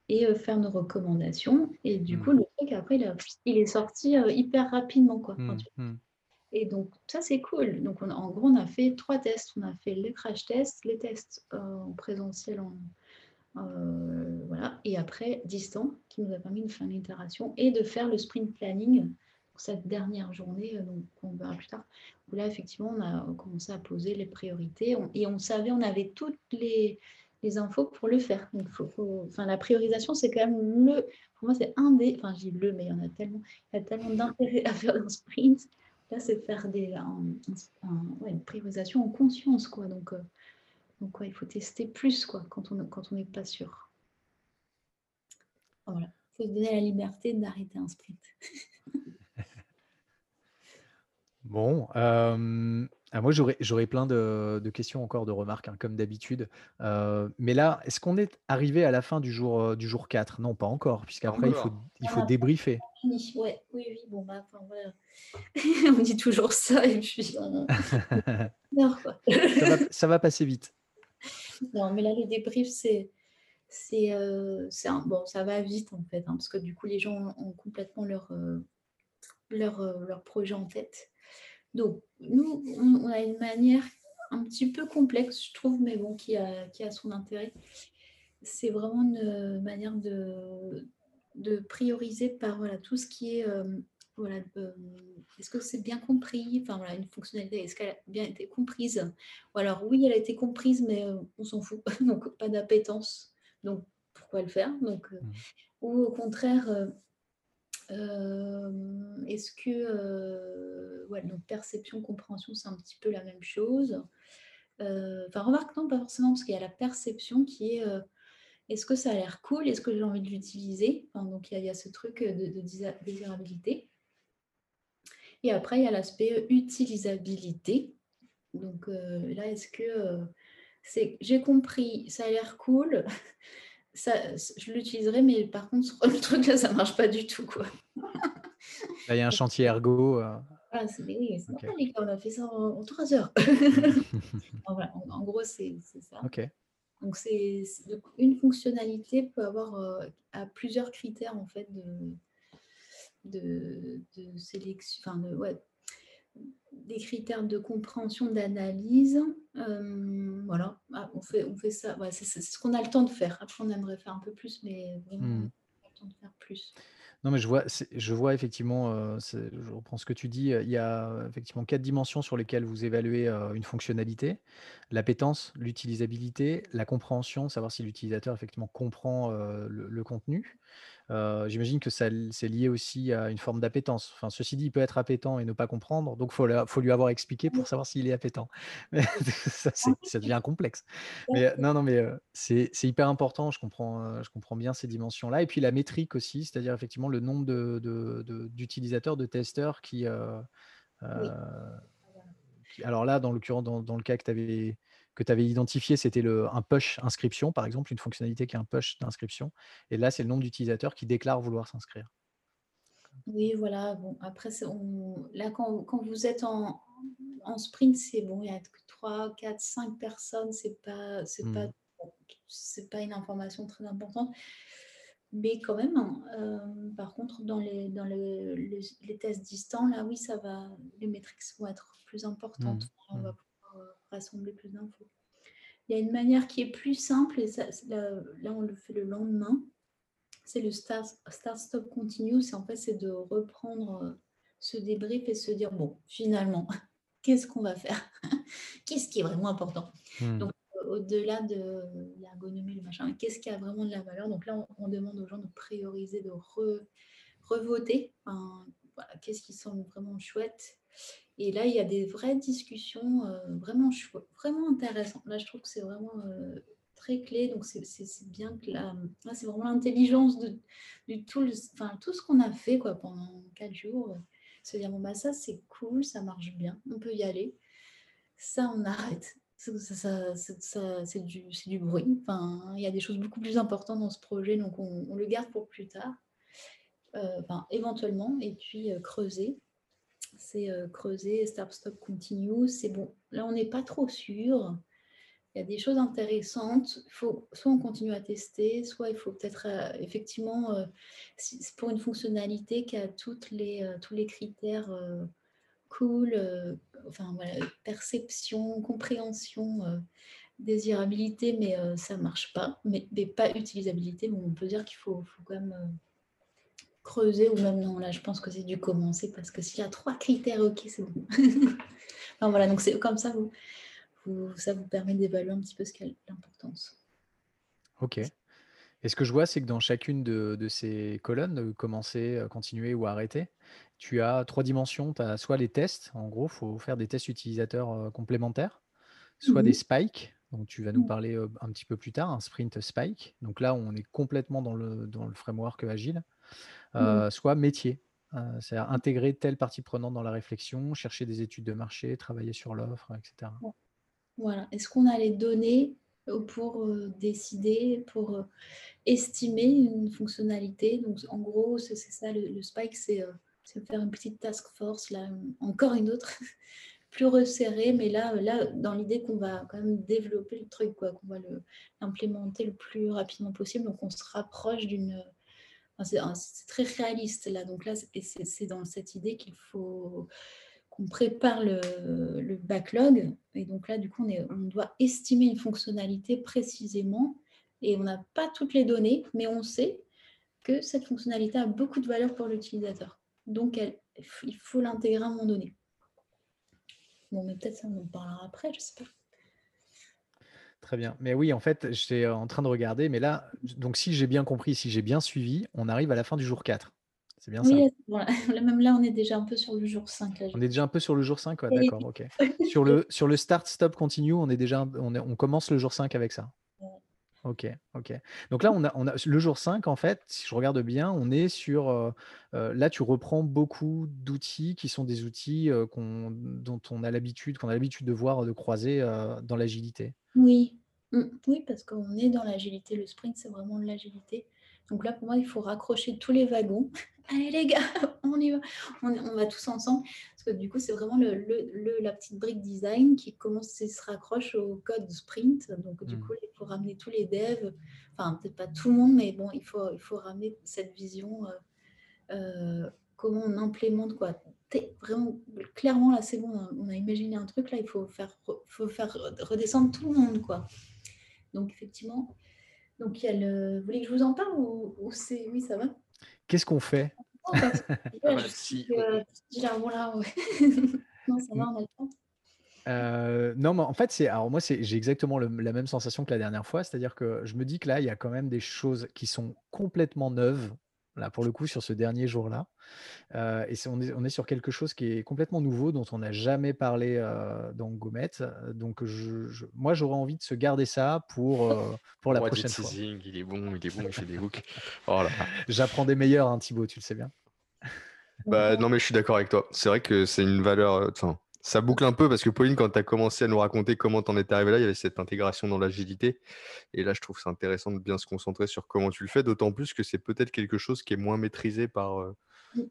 et euh, faire nos recommandations. Et du mmh. coup, le truc, après, il, est sorti euh, hyper rapidement. Quoi. Et donc, ça, c'est cool. Donc, on en gros, on a fait trois tests. On a fait les crash tests, les tests euh, en présentiel, en, euh, voilà, et après, distant, qui nous a permis de faire une itération et de faire le sprint planning pour cette dernière journée, euh, donc on verra plus tard, où là, effectivement, on a commencé à poser les priorités et on savait, on avait toutes les, infos pour le faire. Enfin, la priorisation, c'est quand même le, pour moi, c'est un des, enfin, je dis le, mais il y en a tellement, il y a tellement d'intérêt à faire un sprint Là, c'est faire des, une priorisation en conscience. Quoi. Donc, euh, donc il faut tester plus quoi, quand on n'est quand on pas sûr. Voilà. Il faut se donner la liberté d'arrêter un sprint. bon, euh, ah, moi, j'aurais plein de, questions encore, de remarques, hein, comme d'habitude. Euh, mais là, est-ce qu'on est arrivé à la fin du jour, euh, du jour 4 Non, pas encore, puisqu'après, il faut, il faut débriefer. Oui, oui, oui. Bon, bah, enfin, voilà. on dit toujours ça, et puis ça, va, passer vite. Non, mais là, le débrief, c'est. C'est euh, bon, ça va vite en fait, hein, parce que du coup, les gens ont complètement leur, leur, leur projet en tête. Donc, nous, on, a une manière un petit peu complexe, je trouve, mais bon, qui a, qui a son intérêt. C'est vraiment une manière de, de prioriser par voilà, tout ce qui est. Euh, voilà, euh, est-ce que c'est bien compris? Enfin, voilà, une fonctionnalité, est-ce qu'elle a bien été comprise? Ou alors, oui, elle a été comprise, mais euh, on s'en fout. Donc, pas d'appétence. Donc, pourquoi le faire? Donc, mmh. Ou au contraire, est-ce que euh, donc perception, compréhension, c'est un petit peu la même chose. Enfin, remarque, non, pas forcément, parce qu'il y a la perception qui est est-ce que ça a l'air cool Est-ce que j'ai envie de l'utiliser? Donc, il y, a ce truc de, désirabilité. Et après, il y a l'aspect utilisabilité. Donc là, est-ce que c'est j'ai compris, ça a l'air cool, ça, je l'utiliserai, mais par contre, le truc là, ça marche pas du tout. Quoi. Là, il y a un chantier ergo. Euh. Ah, c'est oui, okay. on a fait ça en, trois heures. en, gros, c'est ça. Donc, c'est une fonctionnalité peut avoir euh, à plusieurs critères en fait de, de, de sélection, enfin de, ouais, des critères de compréhension, d'analyse. Euh, voilà, ah, on fait, on fait ça. c'est ce qu'on a le temps de faire. Après, on aimerait faire un peu plus, mais hmm. temps de faire plus. Non, mais je vois, je vois effectivement, euh, je reprends ce que tu dis, il y a euh, effectivement quatre dimensions sur lesquelles vous évaluez euh, une fonctionnalité. L'appétence, l'utilisabilité, la compréhension, savoir si l'utilisateur effectivement comprend le, contenu, euh, j'imagine que c'est lié aussi à une forme d'appétence. Enfin, ceci dit, il peut être appétent et ne pas comprendre, donc faut faut lui avoir expliqué pour savoir s'il est appétent. Mais ça ça devient complexe. Mais non, non, mais c'est hyper important. Je comprends, je comprends bien ces dimensions-là et puis la métrique aussi, c'est-à-dire effectivement le nombre de d'utilisateurs, de testeurs qui, alors là, dans dans dans le cas que tu avais que tu avais identifié, c'était un push inscription, par exemple, une fonctionnalité qui est un push d'inscription. Et là, c'est le nombre d'utilisateurs qui déclarent vouloir s'inscrire. Oui, voilà. Bon, après, là, quand, vous êtes en, sprint, c'est bon, il y a 3, 4, 5 personnes, c'est pas, c'est pas, mmh. pas une information très importante. Mais quand même, hein, euh, par contre, dans, les, dans les, tests distants, là, oui, ça va, les métriques vont être plus importantes. Mmh. On va mmh rassembler plus d'infos. Il y a une manière qui est plus simple, et ça, là, on le fait le lendemain, c'est le start, start stop continue. C'est en fait c'est de reprendre euh, ce débrief et se dire bon, finalement, qu'est-ce qu'on va faire? Qu'est-ce qui est vraiment important? Hmm. Donc euh, au-delà de l'ergonomie, le machin, qu'est-ce qui a vraiment de la valeur? Donc là, on, demande aux gens de prioriser, de revoter. qu'est-ce qui semble vraiment chouette? Et là, il y a des vraies discussions euh, vraiment, vraiment intéressantes. Là, je trouve que c'est vraiment euh, très clé. Donc, c'est bien que là, c'est vraiment l'intelligence de, tout, enfin, tout ce qu'on a fait quoi, pendant quatre jours. Se dire, bon, bah, ça, c'est cool, ça marche bien, on peut y aller. Ça, on arrête. Ça, c'est du, du, bruit. Enfin, il y a des choses beaucoup plus importantes dans ce projet, donc on, le garde pour plus tard. Euh, enfin, éventuellement, et puis creuser c'est euh, creuser, start, stop, continue. C'est bon, là on n'est pas trop sûr. Il y a des choses intéressantes. Faut, soit on continue à tester, soit il faut peut-être euh, effectivement, euh, pour une fonctionnalité qui a toutes les, tous les critères cool, enfin perception, compréhension, désirabilité, mais ça marche pas. Mais, pas utilisabilité, on peut dire qu'il faut, faut quand même creuser ou même non, là je pense que c'est dû commencer parce que s'il y a trois critères, ok, c'est bon. enfin, voilà, donc c'est comme ça, vous, vous, ça vous permet d'évaluer un petit peu ce qu'a l'importance. Ok. Et ce que je vois, c'est que dans chacune de, ces colonnes, commencer, euh, continuer ou arrêter, tu as trois dimensions. Tu as soit les tests, en gros, il faut faire des tests utilisateurs euh, complémentaires, soit des mhm. spikes, donc tu vas nous parler euh, un petit peu plus tard, un sprint spike. Donc là, on est complètement dans le, dans le framework agile. Mmh. Soit métier. Euh, c'est-à-dire intégrer telle partie prenante dans la réflexion, chercher des études de marché, travailler sur l'offre, etc. Voilà. Est-ce qu'on a les données pour décider, pour estimer une fonctionnalité? Donc, en gros, c'est ça, le, spike, c'est faire une petite task force, là, encore une autre, plus resserrée, mais là, là dans l'idée qu'on va quand même développer le truc, quoi, qu'on va l'implémenter le plus rapidement possible. Donc, on se rapproche d'une c'est très réaliste là. Donc là, c'est dans cette idée qu'il faut qu'on prépare le, backlog. Et donc là, du coup, on, on, doit estimer une fonctionnalité précisément. Et on n'a pas toutes les données, mais on sait que cette fonctionnalité a beaucoup de valeur pour l'utilisateur. Donc, il faut l'intégrer à un moment donné. Bon, mais peut-être ça, on en parlera après, je sais pas. Très bien. Mais oui, en fait, j'étais en train de regarder, mais là, donc si j'ai bien compris, si j'ai bien suivi, on arrive à la fin du jour 4. C'est bien ça? Oui, même là, on est déjà un peu sur le jour 5. On est déjà un peu sur le jour 5, d'accord, ok. sur, le, sur le start, stop, continue, on est déjà, on, on commence le jour 5 avec ça. Ok, ok. Donc là, on a, on a le jour 5, en fait, si je regarde bien, on est sur. Là, tu reprends beaucoup d'outils qui sont des outils euh, dont on a l'habitude, qu'on a l'habitude de voir, de croiser dans l'agilité. Oui, mmh. oui, parce qu'on est dans l'agilité. Le sprint, c'est vraiment l'agilité. Donc là, pour moi, il faut raccrocher tous les wagons. Allez les gars, on y va. On, va tous ensemble. Parce que du coup, c'est vraiment le, la petite brique design qui commence et se raccroche au code sprint. Donc du mmh. coup, il faut ramener tous les devs. Enfin, peut-être pas tout le monde, mais bon, il faut, il faut ramener cette vision. Euh, euh, comment on implémente quoi. Vraiment, clairement, là, c'est bon, on a imaginé un truc, là, il faut faire, faut faire redescendre tout le monde, quoi. Donc, effectivement, Donc, il y a le... Vous voulez que je vous en parle ou, ou c'est... Oui, ça va? Qu'est-ce qu'on fait? Oh, parce que- Ah bah, si, là, ouais. non, ça va, on a le temps. Euh, non, mais en fait, c'est alors moi, c'est j'ai exactement le- la même sensation que la dernière fois, c'est-à-dire que je me dis que là, il y a quand même des choses qui sont complètement neuves, là pour le coup, sur ce dernier jour-là. Euh, et on est, on est sur quelque chose qui est complètement nouveau, dont on n'a jamais parlé euh, dans Gomet. Donc, je, je- moi, j'aurais envie de se garder ça pour, euh, pour la prochaine fois. teasing, il est bon, il est bon, il fait des hooks. Oh. J'apprends des meilleurs, hein, Thibaut, tu le sais bien. Bah non mais je suis d'accord avec toi. C'est vrai que c'est une valeur. euh, Enfin, ça boucle un peu parce que Pauline, quand tu as commencé à nous raconter comment t'en étais arrivé là, il y avait cette intégration dans l'agilité. Et là, je trouve c'est intéressant de bien se concentrer sur comment tu le fais, d'autant plus que c'est peut-être quelque chose qui est moins maîtrisé par euh,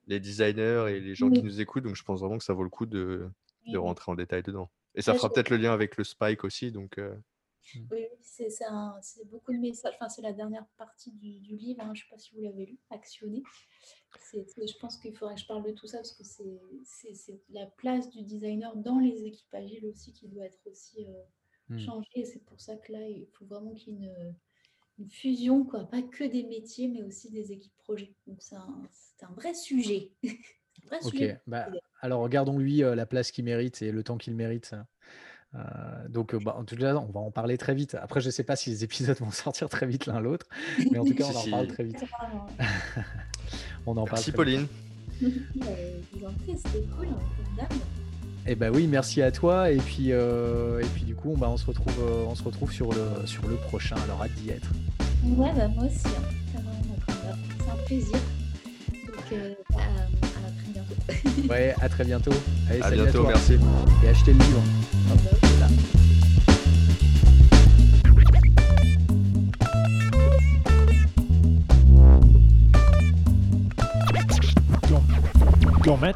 les designers et les gens qui nous écoutent. Donc je pense vraiment que ça vaut le coup de, rentrer en détail dedans. Et ça fera peut-être le lien avec le spike aussi. Donc euh, Oui, oui, c'est beaucoup de messages. Enfin, c'est la dernière partie du, du livre. hein, Je ne sais pas si vous l'avez lu, Actionner. Je pense qu'il faudrait que je parle de tout ça parce que c'est- la place du designer dans les équipes agiles aussi qui doit être aussi euh, Hmm. changée. Et c'est pour ça que là, il faut vraiment qu'il y ait une, une fusion, quoi. pas que des métiers, mais aussi des équipes projets. Donc, c'est un, vrai sujet. un vrai Ok, sujet. bah, alors regardons-lui euh, la place qu'il mérite et le temps qu'il mérite. Euh, donc, euh, bah, en tout cas, on va en parler très vite. Après, je ne sais pas si les épisodes vont sortir très vite l'un l'autre, mais en tout cas, on en parle très vite. Vraiment. On en parle merci très vite. Pauline. C'était cool, hein. Eh ben oui, merci à toi. Et puis, euh, et puis du coup, bah, on se retrouve, euh, on se retrouve sur le, sur le prochain. Alors, hâte d'y être. Ouais, bah, moi aussi. hein. C'est un plaisir. Donc, euh, bah. Ouais, à très bientôt. Allez, À salut bientôt, toi. merci. Et achetez le livre. Hop, là. Gomet.